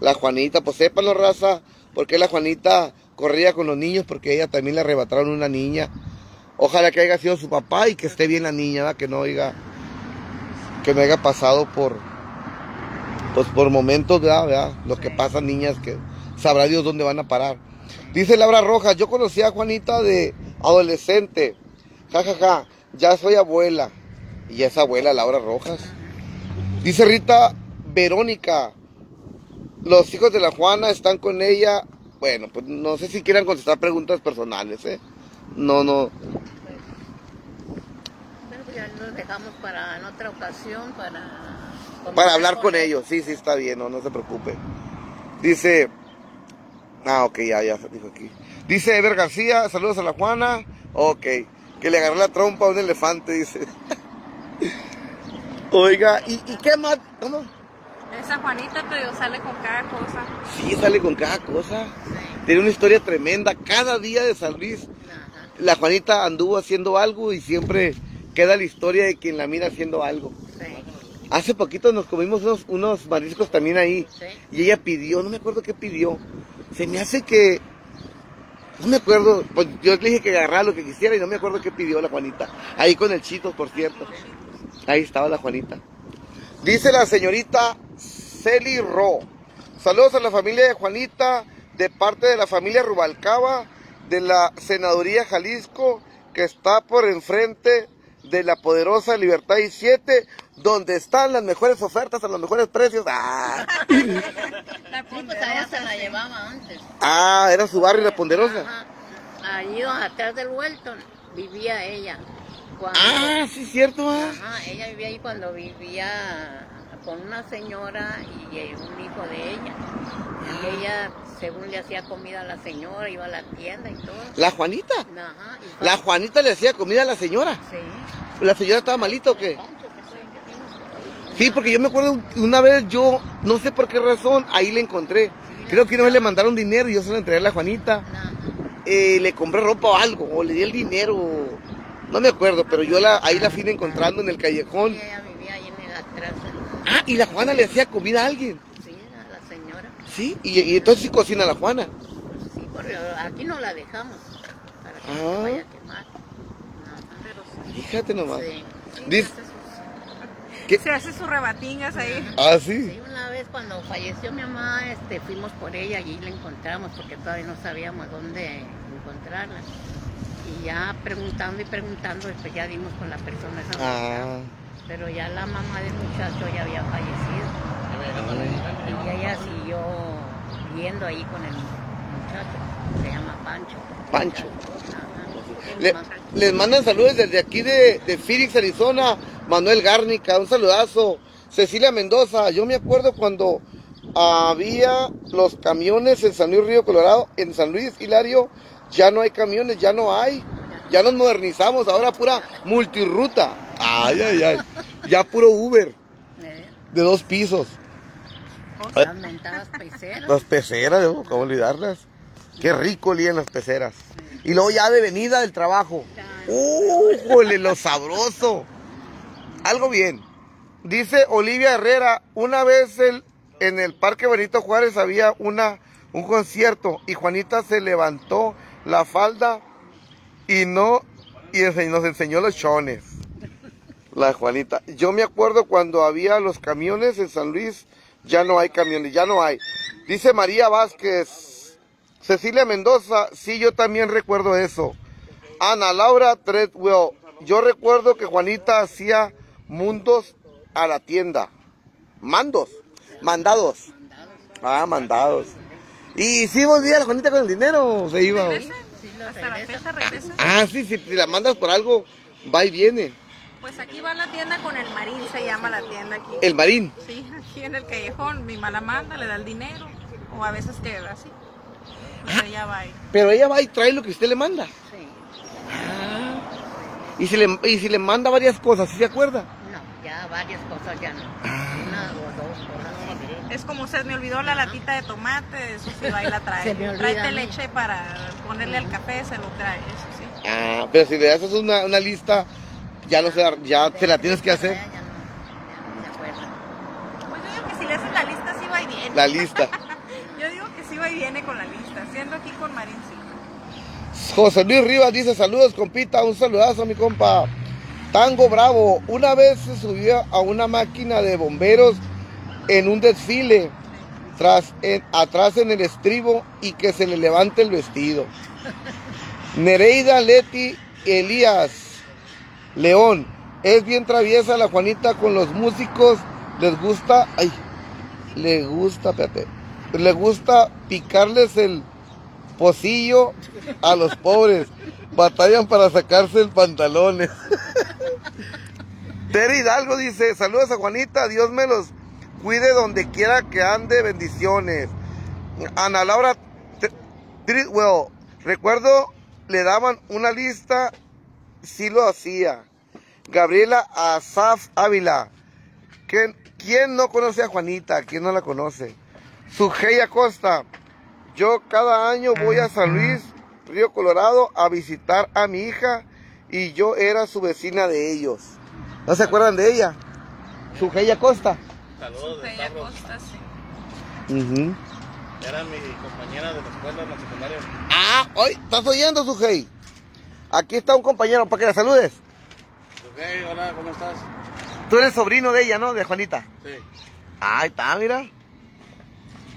La Juanita, pues sépanlo, raza, porque la Juanita corría con los niños porque ella también le arrebataron una niña. Ojalá que haya sido su papá y que esté bien la niña, ¿verdad? que no haya que no haya pasado por pues por momentos, ¿verdad? ¿verdad? Lo que pasan niñas que sabrá Dios dónde van a parar. Dice Laura Rojas, yo conocí a Juanita de adolescente. Ja, ja, ja, ya soy abuela. Y es abuela Laura Rojas. Dice Rita Verónica, los hijos de la Juana están con ella. Bueno, pues no sé si quieran contestar preguntas personales, ¿eh? No, no. Bueno, pues ya los dejamos para en otra ocasión, para... Para hablar con ellos, sí, sí, está bien, no, no se preocupe. Dice, ah, ok, ya, ya, dijo aquí. Dice Ever García, saludos a la Juana, ok, que le agarró la trompa a un elefante, dice. Oiga, ¿y, y qué más? ¿Cómo? Esa Juanita te digo, sale con cada cosa. Sí, sale con cada cosa. Sí. Tiene una historia tremenda. Cada día de San Luis, Ajá. la Juanita anduvo haciendo algo y siempre queda la historia de quien la mira haciendo algo. Sí. Hace poquito nos comimos unos, unos mariscos también ahí. Sí. Y ella pidió, no me acuerdo qué pidió. Se me hace que. No me acuerdo. Pues yo le dije que agarrara lo que quisiera y no me acuerdo qué pidió la Juanita. Ahí con el chito, por cierto. Ahí estaba la Juanita. Dice la señorita Celi Ro. Saludos a la familia de Juanita, de parte de la familia Rubalcaba, de la Senaduría Jalisco, que está por enfrente de la poderosa Libertad y 7, donde están las mejores ofertas a los mejores precios. Ah, La pues se la llevaba antes. Ah, era su barrio la ponderosa. Ajá. Allí atrás del Welton vivía ella. Cuando, Ah, sí, cierto. ah. Ajá, ella vivía ahí cuando vivía con una señora y eh, un hijo de ella. Y ella, según le hacía comida a la señora, iba a la tienda y todo. La Juanita. Ajá, y La Juanita le hacía comida a la señora. Sí. ¿La señora estaba malita o qué? Sí, porque yo me acuerdo una vez yo, no sé por qué razón, ahí le encontré. Creo que una vez le mandaron dinero y yo se lo entregué a la Juanita. Eh, le compré ropa o algo, o le di el dinero. No me acuerdo, pero yo la, ahí la fui encontrando en el callejón. ella vivía ahí en el atrás. Ah, y la Juana le hacía comida a alguien. Sí, a la señora. Sí, y, y entonces sí cocina la Juana. Sí, porque aquí no la dejamos para que no Ah. se vaya a quemar. Ajá. Pero sí. Fíjate nomás. Sí. Dice- ¿Qué? Se hace sus rebatingas ahí. Ah, sí. Sí, una vez cuando falleció mi mamá, este, fuimos por ella y la encontramos porque todavía no sabíamos dónde encontrarla. Y ya preguntando y preguntando, después ya dimos con la persona esa. Ah, Pero ya la mamá del muchacho ya había fallecido. Y ella siguió viendo ahí con el muchacho. Se llama Pancho. Pancho. Ajá. Le- les mandan saludos desde aquí de, de Phoenix, Arizona. Manuel Gárnica, un saludazo. Cecilia Mendoza, yo me acuerdo cuando había los camiones en San Luis Río Colorado, en San Luis Hilario, ya no hay camiones, ya no hay. Ya nos modernizamos, ahora pura multirruta. Ay, ay, ay. Ya puro Uber de dos pisos. Las mentadas peceras. Las peceras, ¿no? ¿cómo olvidarlas? Qué rico olían las peceras. Y luego ya de venida del trabajo. ¡Újole, lo sabroso! Algo bien. Dice Olivia Herrera, una vez en el Parque Benito Juárez había una, un concierto y Juanita se levantó la falda y no y nos enseñó los chones. La Juanita. Yo me acuerdo cuando había los camiones en San Luis, ya no hay camiones, ya no hay. Dice María Vázquez, Cecilia Mendoza, sí, yo también recuerdo eso. Ana Laura Treadwell, yo recuerdo que Juanita hacía mundos a la tienda. Mandos, mandados. Ah, mandados. Y sí volvía la Juanita con el dinero, se iba. Regresa. Sí, lo Hasta la fecha regresa. Ah, sí, si la mandas por algo, va y viene. Pues aquí va la tienda con el marín, se llama la tienda aquí. El marín. Sí, aquí en el callejón, mi mala manda, le da el dinero. O a veces que así. Y ella va ahí. Pero ella va y trae lo que usted le manda. Sí. Y si le, y si le manda varias cosas, ¿sí se acuerda? Varias cosas ya no. Una o dos cosas. Es como se me olvidó la latita de tomate, eso sí va y la trae. Tráete a leche para ponerle al café, se lo trae, eso sí. Ah, pero si le haces una, una lista, ya no se, ya te la tienes que hacer. Ya no, ya no se acuerda. Pues yo digo que si le haces la lista sí va y viene. La lista. Yo digo que sí va y viene con la lista, siendo aquí con Marín sí. José Luis Rivas dice saludos, compita, un saludazo mi compa. Tango Bravo, una vez se subió a una máquina de bomberos en un desfile, atrás en el estribo y que se le levante el vestido. Nereida Leti Elías León, es bien traviesa la Juanita con los músicos, les gusta, ay, le gusta, espérate, le gusta picarles el pocillo a los pobres. Batallan para sacarse el pantalones. Tere Hidalgo dice, saludos a Juanita, Dios me los cuide donde quiera que ande, bendiciones. Ana Laura T- Treadwell, recuerdo, le daban una lista, sí lo hacía. Gabriela Asaf Ávila, ¿quién, quién no conoce a Juanita? ¿Quién no la conoce? Sujei Acosta, yo cada año voy a San Luis, Río Colorado, a visitar a mi hija y yo era su vecina de ellos. ¿No se acuerdan de ella? Sujei Acosta. Saludos. Costa, sí. Era mi compañera de la escuela en la secundaria. Ah, hoy, ¿estás oyendo, Sujei? Aquí está un compañero para que la saludes. Ok, hola, ¿cómo estás? Tú eres sobrino de ella, ¿no? De Juanita. Sí. Ahí está, mira.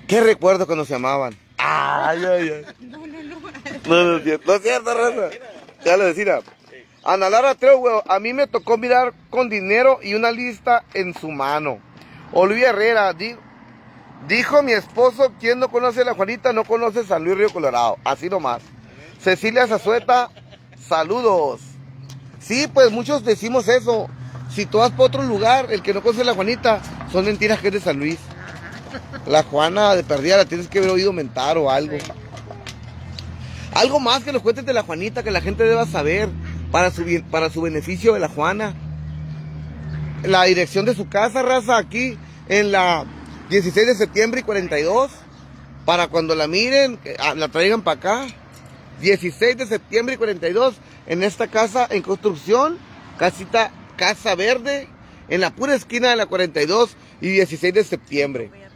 Qué recuerdo cuando se llamaban. Ay, ay, ay. No, no, no. No, no es cierto, no es cierto, raza. Ya lo decía. Ana Lara Treadwell, a mí me tocó mirar con dinero y una lista en su mano. Olivia Herrera, di- dijo mi esposo, quien no conoce a la Juanita no conoce San Luis Río Colorado. Así nomás. Cecilia Zazueta, saludos. Sí, pues muchos decimos eso. Si tú vas para otro lugar, el que no conoce a la Juanita, son mentiras que es de San Luis. La Juana de perdida la tienes que haber oído mentar o algo. Algo más que nos cuentes de la Juanita que la gente deba saber para su, para su beneficio de la Juana. La dirección de su casa, raza, aquí en la 16 de septiembre y 42. Para cuando la miren, ah, la traigan para acá. 16 de septiembre y 42 en esta casa en construcción. Casita Casa Verde en la pura esquina de la 42 y 16 de septiembre.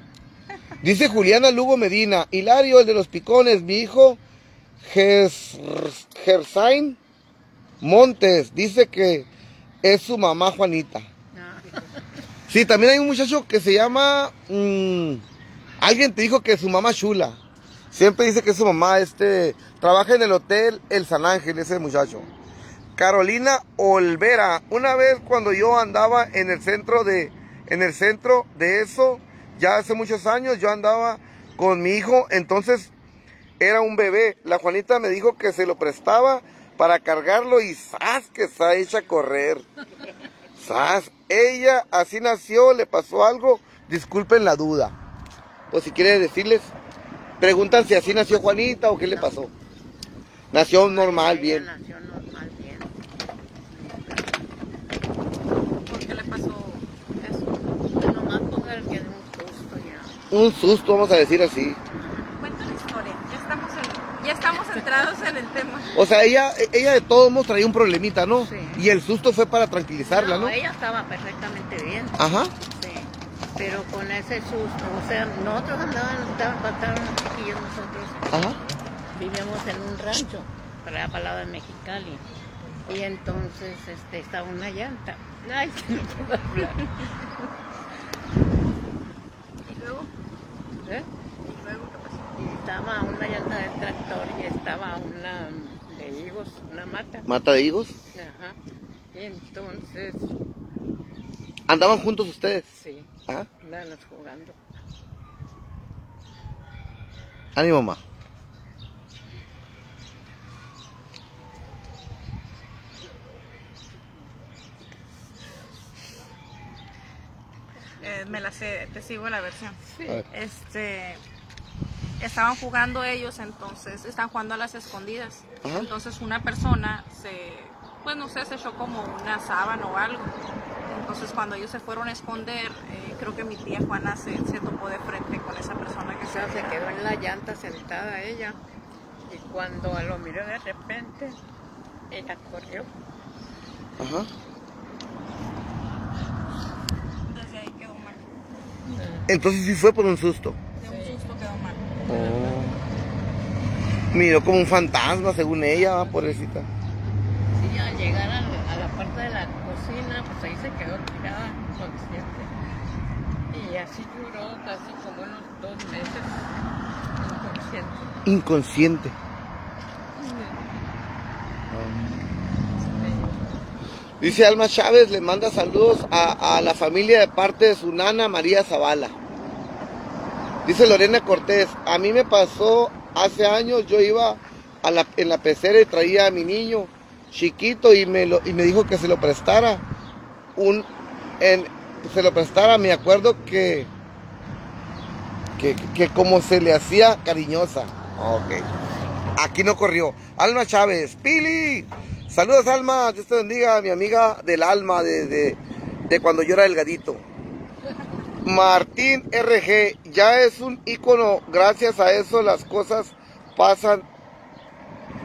Dice Juliana Lugo Medina, Hilario, el de los picones, mi hijo Gersain Montes, dice que es su mamá Juanita. Sí, también hay un muchacho que se llama... mm, alguien te dijo que su mamá chula. Siempre dice que su mamá este, trabaja en el hotel El San Ángel, ese muchacho. Carolina Olvera. Una vez cuando yo andaba en el centro de, en el centro de eso, ya hace muchos años, yo andaba con mi hijo, entonces era un bebé. La Juanita me dijo que se lo prestaba para cargarlo y ¡zas! que está hecha a correr. ¡Zas! Ella así nació, le pasó algo, disculpen la duda. O si quiere decirles, preguntan si así nació Juanita o qué le pasó. Nació normal, bien. ¿Por qué le pasó eso? Pues nomás ponga el que de un susto ya. Un susto, vamos a decir así. Cuenta la historia. Ya estamos, en- ya estamos centrados en el tema. O sea, ella, ella de todos modos traía un problemita, ¿no? Sí. Y el susto fue para tranquilizarla, ¿no? ella estaba perfectamente bien. Ajá. Sí. Pero con ese susto, o sea, nosotros andábamos, estaban, estábamos chiquillos nosotros. Ajá. Vivíamos en un rancho, para lado de Mexicali. Y entonces este, estaba una llanta. Ay, que no puedo hablar. Y luego, ¿Eh? y luego, ¿qué pasó? Y estaba una del tractor y estaba una de higos, una mata. Mata de higos. Ajá. Y entonces, ¿Andaban juntos ustedes? sí, Ajá. andábamos jugando. Ánimo, mamá. Eh, me la sé, te sigo la versión. Sí. Este, estaban jugando ellos, entonces, están jugando a las escondidas. Entonces una persona se, pues no sé, se echó como una sábana o algo. Entonces cuando ellos se fueron a esconder, eh, creo que mi tía Juana se, se topó de frente con esa persona que O sea, se quedó en la llanta sentada ella. Y cuando lo miró de repente, ella corrió. Entonces sí fue por un susto mal. Miró como un fantasma, según ella, ah, pobrecita. Y al llegar a la, a la parte de la cocina, pues ahí se quedó tirada, inconsciente. Y así duró casi como unos dos meses inconsciente. Inconsciente. Dice Alma Chávez, le manda saludos a, a la familia de parte de su nana María Zavala. Dice Lorena Cortés, a mí me pasó hace años, yo iba a la- en la pecera y traía a mi niño chiquito y me, lo, y me dijo que se lo prestara. Un, en, se lo prestara, me acuerdo que, que, que como se le hacía cariñosa. Ok. Aquí no corrió. Alma Chávez, Pili. Saludos, Alma. Dios te bendiga, mi amiga del alma de, de, de cuando yo era delgadito. Martín RG, ya es un ícono. Gracias a eso las cosas pasan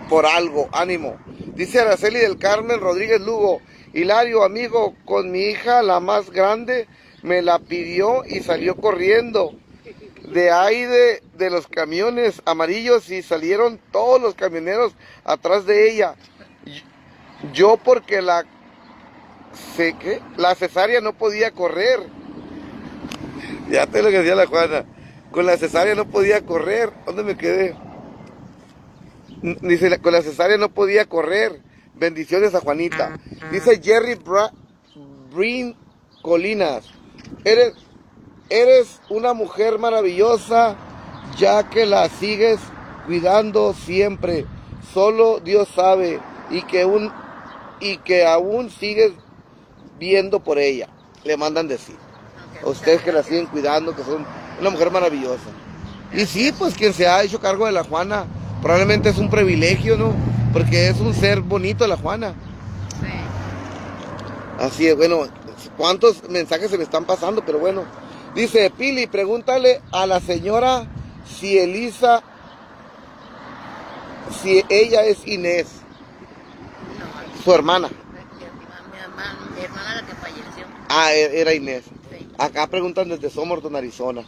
por algo. Ánimo. Dice Araceli del Carmen Rodríguez Lugo. Hilario, amigo, con mi hija, la más grande, me la pidió y salió corriendo de ahí de, los camiones amarillos y salieron todos los camioneros atrás de ella. Yo porque la sé que la cesárea no podía correr. Ya te lo que decía la Juana. Con la cesárea no podía correr. ¿Dónde me quedé? Dice, con la cesárea no podía correr. Bendiciones a Juanita. Dice Jerry Bra Brin Colinas. Eres, Eres una mujer maravillosa, ya que la sigues cuidando siempre. Solo Dios sabe y que un y que aún sigues viendo por ella. Le mandan decir. A ustedes que la siguen cuidando, que son una mujer maravillosa. Y sí, pues quien se ha hecho cargo de la Juana, probablemente es un privilegio, ¿no? Porque es un ser bonito la Juana. Sí. Así es, bueno, cuántos mensajes se me están pasando, pero bueno. Dice Pili, pregúntale a la señora si Elisa, si ella es Inés, No, su hermana. mi, mi hermana, mi hermana la que falleció. Ah, e- era Inés. Acá preguntan desde Somerton, Arizona.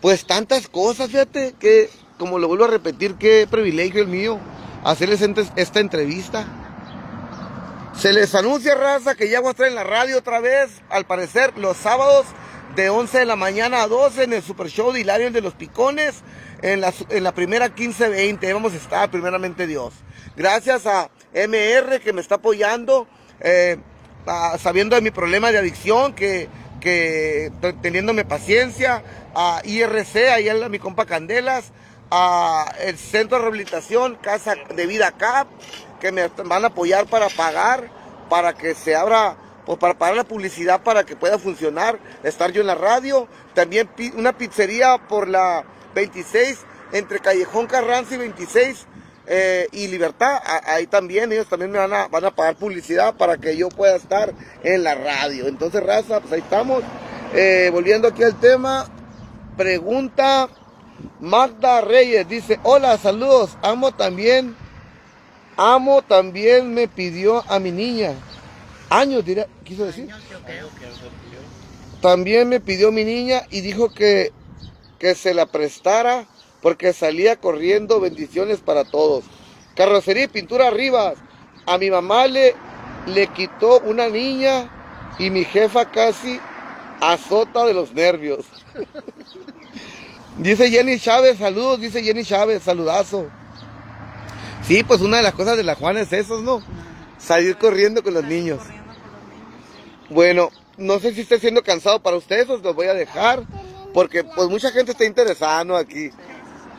Pues tantas cosas, fíjate, que como lo vuelvo a repetir, qué privilegio el mío hacerles esta entrevista. Se les anuncia, raza, que ya voy a estar en la radio otra vez, al parecer, los sábados de 11 de la mañana a 12 en el Super Show de Hilario de los Picones, en la, en la primera 15-20. Ahí vamos a estar, primeramente Dios. Gracias a MR que me está apoyando, eh, sabiendo de mi problema de adicción, que, que teniéndome paciencia, a IRC, ahí a mi compa Candelas, a el Centro de Rehabilitación Casa de Vida CAP, que me van a apoyar para pagar, para que se abra, pues para pagar la publicidad para que pueda funcionar, estar yo en la radio. También una pizzería por la 26, entre Callejón Carranza y 26 eh, y Libertad. A- ahí también, ellos también me van a, van a pagar publicidad para que yo pueda estar en la radio. Entonces, raza, pues ahí estamos. Eh, volviendo aquí al tema, pregunta Magda Reyes, dice, hola, saludos, amo también, amo también me pidió a mi niña, años dirá, quiso decir. Años, creo. También me pidió mi niña y dijo que, que se la prestara porque salía corriendo. Bendiciones para todos. Carrocería y pintura arriba. A mi mamá le, le quitó una niña y mi jefa casi azota de los nervios. Dice Jenny Chávez, saludos, dice Jenny Chávez, saludazo. Sí, pues una de las cosas de la Juana es eso, ¿no? Salir corriendo con los niños. Bueno, no sé si esté siendo cansado para ustedes, os los voy a dejar, porque pues mucha gente está interesada aquí.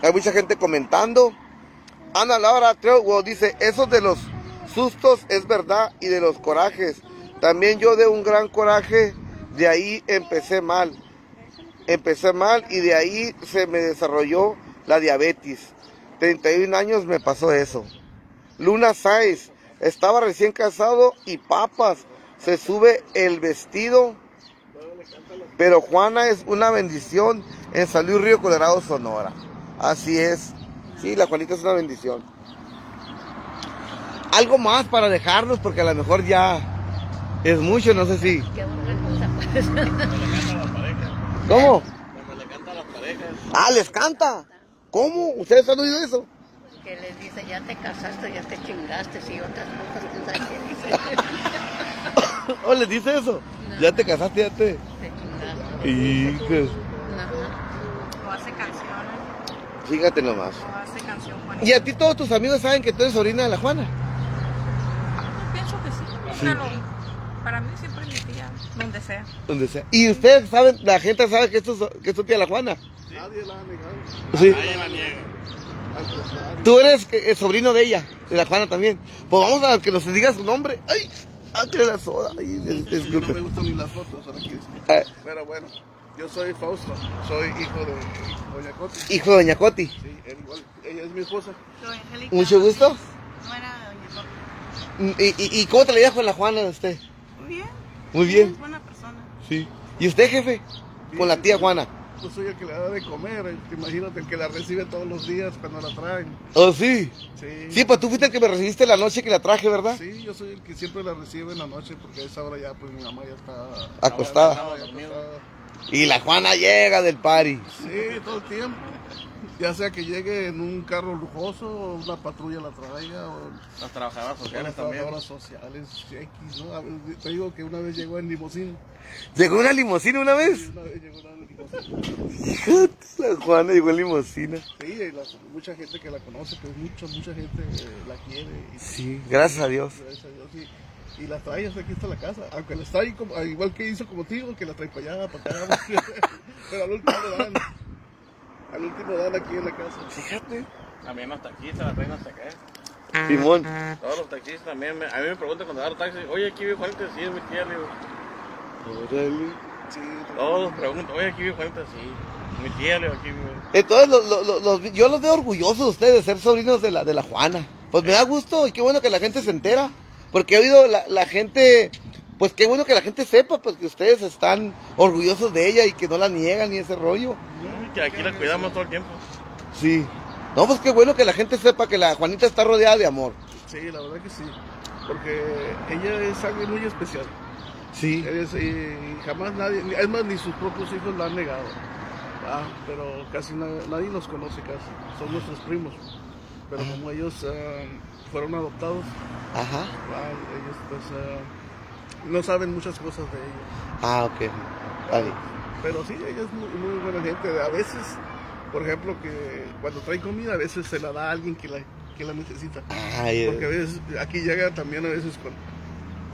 Hay mucha gente comentando. Ana Laura Treutwell dice, eso de los sustos es verdad y de los corajes. También yo de un gran coraje, de ahí empecé mal. Empecé mal y de ahí se me desarrolló la diabetes. 31 años me pasó eso. Luna Sáez, estaba recién casado y papas, se sube el vestido. Pero Juana es una bendición en San Luis Río Colorado, Sonora. Así es. Sí, la Juanita es una bendición. Algo más para dejarnos, porque a lo mejor ya es mucho, no sé si. Pues. ¿Cómo? Me le canta a las parejas. Ah, les canta. ¿Cómo? ¿Ustedes han oído eso? que les dice, ya te casaste, ya te chingaste, y otras cosas, qué dice. ¿O les dice eso? Ya te casaste, ya te. Te chingaste. Hijos. Ajá. O hace canciones. Fíjate nomás. ¿Y a ti todos tus amigos saben que tú eres sobrina de la Juana? Pienso que sí. Lo- para mí siempre es mi tía, donde sea. Donde sea. ¿Y ustedes saben, la gente sabe que, esto es, que es tu tía la Juana? Nadie la ha negado. Sí. Nadie la niega. Tú eres eh, sobrino de ella, de la Juana también. Pues vamos a que nos diga su nombre. ¡Ay! ¡Ah, la soda! Ay, No me gustan ni las fotos, ahora que Ah, Pero bueno, yo soy Fausto, soy hijo de Doña Coti. hijo de Doña Coti. Sí, él igual, ella es mi esposa. Soy Angélica. Mucho gusto. Nuera de Doña Soto. Mm, ¿Y, y, y cómo te la llevas con la Juana de usted? Muy bien. Muy bien. Es buena persona. Sí. ¿Y usted, jefe? Con la tía Juana. Yo soy el que le da de comer, el que- imagínate, el que la recibe todos los días cuando la traen. Oh, sí. Sí, Sí, pues tú fuiste el que me recibiste la noche que la traje, ¿verdad? Sí, yo soy el que siempre la recibe en la noche porque a esa hora ya pues mi mamá ya está Acostada. Acostada. Y la Juana llega del party. Sí, todo el tiempo. Ya sea que llegue en un carro lujoso, o una patrulla la traiga, o Las trabajadoras las sociales también. trabajadoras sociales, X, ¿no? Ver, Te digo que una vez llegó en limusina. ¿Llegó una limusina una vez? Una vez llegó en limusina. La Juana llegó en limusina. Sí, y la- mucha gente que la conoce, pues mucha, mucha gente eh, la quiere. Y, Sí, gracias a Dios. gracias a Dios, y, y la trae hasta aquí hasta la casa. Aunque la trae como, al igual que hizo como tío, que la trae para allá, para acá. Pero al último le dan. Al último dan aquí en la casa. Fíjate. También los taxistas, las reinas hasta acá. Simón. Todos los taxistas también. me- a mí me preguntan cuando agarro taxi, oye, aquí vive Juanita, sí, es mi tía, le digo. Órale. Sí, Todos preguntan, oye, aquí vive Juanita, sí. Mi tía, le digo, aquí vive. Entonces, lo- lo- lo- los- yo los veo orgullosos de ustedes de ser sobrinos de la, de la Juana. Pues me da gusto y qué bueno que la gente se entera. Porque he oído la, la gente, pues qué bueno que la gente sepa, pues que ustedes están orgullosos de ella y que no la niegan ni ese rollo. Que aquí la cuidamos todo el tiempo. Sí. No, pues qué bueno que la gente sepa que la Juanita está rodeada de amor. sí, la verdad que sí. Porque ella es alguien muy especial. Sí. Es, y jamás nadie, es más, ni sus propios hijos la han negado. Ah, pero casi na- nadie nos conoce casi. Son nuestros primos. Pero como ellos ah, fueron adoptados, Ajá. ah, ellos pues ah, no saben muchas cosas de ellos. Ah, ok. Vale. Pero sí, ella es muy, muy buena gente. A veces, por ejemplo, que cuando trae comida, a veces se la da a alguien que la, que la necesita. Ay, Porque a veces aquí llega también a veces con,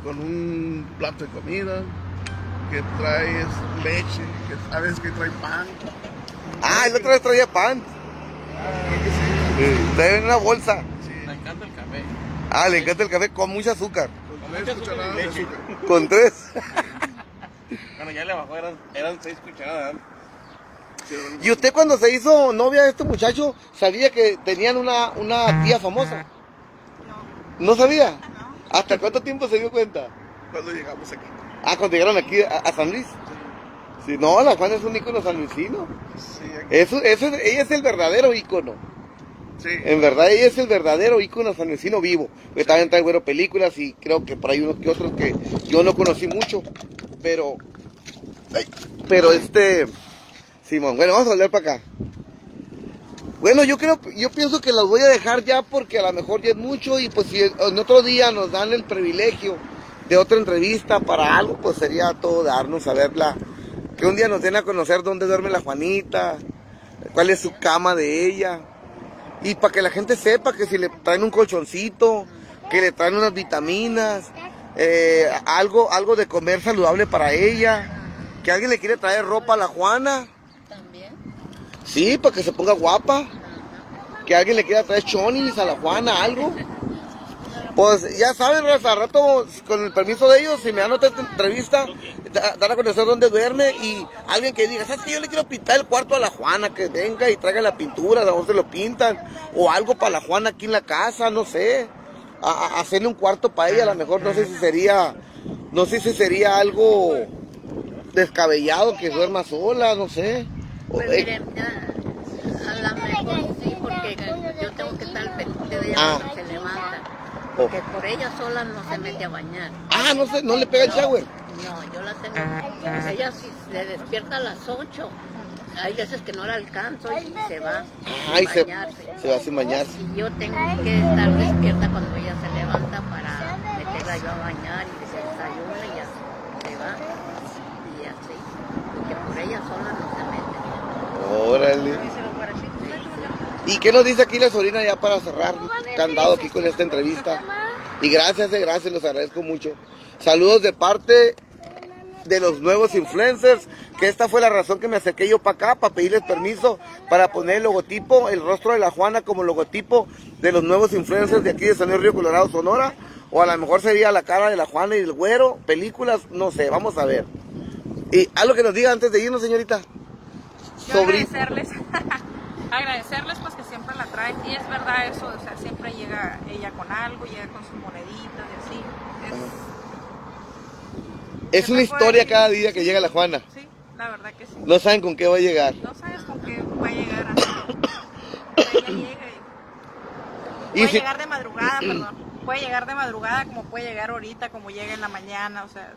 con un plato de comida, que traes leche, que a veces que trae pan. ah, el otro vez traía pan. Creo Traía en una bolsa. sí. Me encanta el café. Ah, le encanta el café con mucho azúcar. Con tres cucharadas de azúcar. Con tres. Bueno, ya le bajó, eran, eran seis cucharadas. Sí. ¿Y usted cuando se hizo novia de este muchacho, sabía que tenían una, una tía famosa? ¿No sabía? ¿Hasta cuánto tiempo se dio cuenta? Cuando llegamos aquí. Ah, cuando llegaron aquí a, a San Luis. Sí, no, la Juana es un ícono sanluisino. Sí, aquí. Eso, eso, es- ella es el verdadero ícono. Sí. En verdad, ella es el verdadero ícono sanluisino vivo. Que también trae bueno películas y creo que por ahí unos que otros que yo no conocí mucho. Pero, ay, pero este, Simón, bueno, vamos a hablar para acá. Bueno, yo creo, yo pienso que las voy a dejar ya porque a lo mejor ya es mucho y pues si en otro día nos dan el privilegio de otra entrevista para algo, pues sería todo darnos a verla. Que un día nos den a conocer dónde duerme la Juanita, cuál es su cama de ella. Y para que la gente sepa que si le traen un colchoncito, que le traen unas vitaminas, eh, algo, algo de comer saludable para ella, que alguien le quiere traer ropa a la Juana, También. sí, para que se ponga guapa, que alguien le quiera traer chonis a la Juana, algo. Pues ya saben, raza, al rato, con el permiso de ellos, si me dan otra entrevista, da- dar a conocer dónde duerme y alguien que diga, ¿sabes? Yo le quiero pintar el cuarto a la Juana, que venga y traiga la pintura, de se lo pintan, o algo para la Juana aquí en la casa, no sé, a, a- hacerle un cuarto para ella, a lo mejor no sé si sería, no sé si sería algo descabellado que duerma sola, no sé. Pues eh, miren, ya, a lo mejor sí, porque yo tengo que estar pendiente de ella Ah. cuando se levanta. Oh. Porque por ella sola no se mete a bañar. ah, no sé, no le pega el shower. No, yo la tengo. Ella si se despierta a las 8. Hay veces que no la alcanzo y se va Ay, a se, bañarse. se va sin bañarse. Y yo tengo que estar despierta cuando ella se levanta para meterla yo a bañar y se desayune y ya se va. Y así. Porque por ella sola no se mete. Órale. ¿Y qué nos dice aquí la sobrina ya para cerrar candado aquí con esta entrevista? Y gracias, eh, gracias, los agradezco mucho. Saludos de parte de los nuevos influencers, que esta fue la razón que me acerqué yo para acá, para pedirles permiso para poner el logotipo, el rostro de la Juana como logotipo de los nuevos influencers de aquí de San Luis Río Colorado, Sonora, o a lo mejor sería la cara de la Juana y el güero, películas, no sé, vamos a ver. Y algo que nos diga antes de irnos, señorita. Yo agradecerles, agradecerles pues que siempre la traen y es verdad eso, o sea, siempre llega ella con algo, llega con sus moneditas y así. Es una historia cada día que llega la Juana. Es, sí, la verdad que sí. No saben con qué va a llegar. No sabes con qué va a llegar así. Pero ella llega y Y puede si- llegar de madrugada, perdón. Puede llegar de madrugada como puede llegar ahorita, como llega en la mañana, o sea,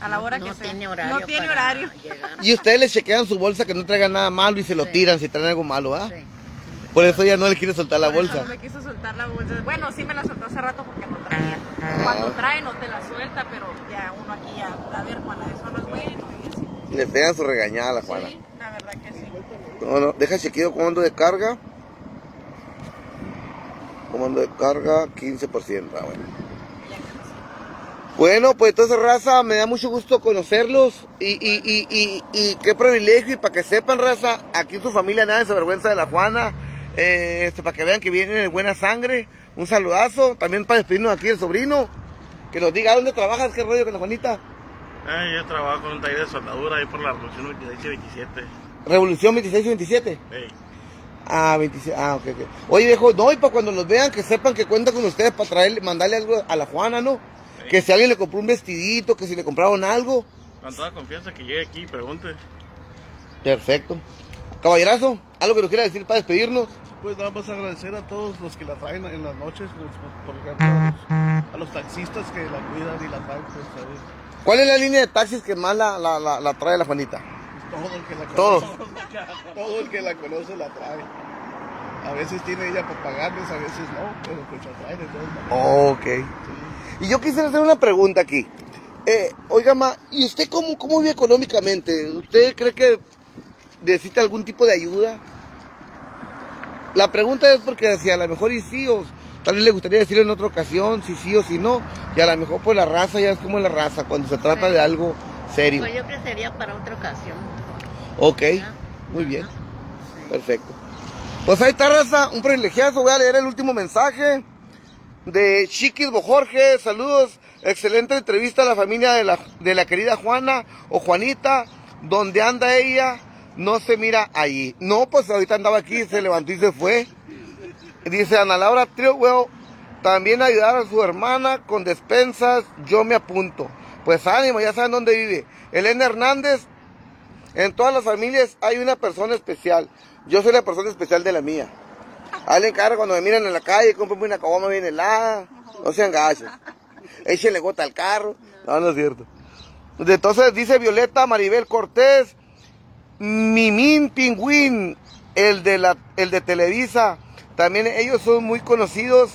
a la hora no que sea. tiene horario. No tiene horario. Y ustedes les chequean su bolsa que no traigan nada malo y se lo Sí. tiran si traen algo malo, ¿ah? Sí. Por eso ella no le quiere soltar la Por bolsa. No me quiso soltar la bolsa. Bueno, sí me la soltó hace rato porque no traía. Cuando trae no te la suelta, pero ya uno aquí ya, a ver, Juana, eso no es bueno. Y así. Le pegan su regañada a la Juana. Sí, la verdad que sí. No, no, deja chequeo comando de carga. Comando de carga 15%. Ah, bueno. Bueno, pues entonces, raza, me da mucho gusto conocerlos y, y, y, y, y qué privilegio. Y para que sepan, raza, aquí en su familia nada se avergüenza de la Juana. eh, este, para que vean que viene de buena sangre. Un saludazo. También para despedirnos aquí del sobrino. Que nos diga dónde trabajas, qué rollo con la Juanita. Ah, yo trabajo en un taller de soldadura ahí por la revolución 26 y 27. Revolución 26 y 27. Ey. Ah, 27. Ah, ok, ok. Oye, viejo, no, y para cuando los vean, que sepan que cuenta con ustedes para traerle, mandarle algo a la Juana, ¿no? Que si alguien le compró un vestidito, que si le compraron algo. Con toda confianza que llegue aquí y pregunte. Perfecto. Caballerazo, algo que nos quiera decir para despedirnos. Pues nada más agradecer a todos los que la traen en las noches, pues, por ejemplo, a los, a los taxistas que la cuidan y la traen, pues, ¿sabes? ¿Cuál es la línea de taxis que más la, la, la, la trae la Juanita? Todo el que la Todos. conoce. Todo el que la conoce la trae. A veces tiene ella para pagarles, a veces no, pero pues la trae de todas maneras. Ok. Y yo quisiera hacer una pregunta aquí. Eh, oiga, ma, ¿y usted cómo, cómo vive económicamente? ¿Usted cree que necesita algún tipo de ayuda? La pregunta es porque si a lo mejor y sí, o tal vez le gustaría decirlo en otra ocasión, si sí o si no, y a lo mejor pues la raza ya es como la raza, cuando se trata Sí. de algo serio. Pues yo creo que sería para otra ocasión. Ok, ¿verdad? muy bien. Sí. perfecto. Pues ahí está, raza, un privilegiazo. Voy a leer el último mensaje de Chiquis Jorge. Saludos, excelente entrevista a la familia de la, de la querida Juana o Juanita. Donde anda ella, no se mira allí. No, pues ahorita andaba aquí, se levantó y se fue. Dice Ana Laura Triwell, también ayudar a su hermana con despensas, yo me apunto. Pues ánimo, ya saben dónde vive. Elena Hernández, en todas las familias hay una persona especial. Yo soy la persona especial de la mía. A él le encarga cuando me miran en la calle, compren una caguama bien helada. No sean gachos. Échenle gota al carro. No, no es cierto. Entonces dice Violeta Maribel Cortés, Mimín Pingüín, el de, la, el de Televisa. También ellos son muy conocidos.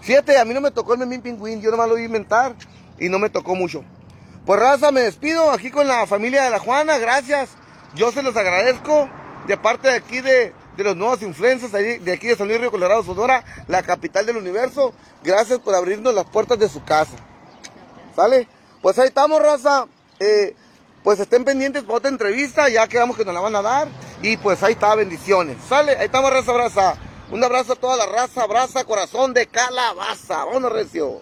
Fíjate, a mí no me tocó el Mimín Pingüín, yo nomás lo vi inventar y no me tocó mucho. Pues raza, me despido aquí con la familia de la Juana, gracias. Yo se los agradezco de parte de aquí de, de los nuevos influencers de aquí de San Luis Río Colorado, Sonora, la capital del universo. Gracias por abrirnos las puertas de su casa. ¿Sale? Pues ahí estamos, raza. Eh, pues estén pendientes para otra entrevista, ya quedamos que nos la van a dar. Y pues ahí está, bendiciones. ¿Sale? Ahí estamos, raza, abraza. Un abrazo a toda la raza, abraza, corazón de calabaza. Vámonos, recio.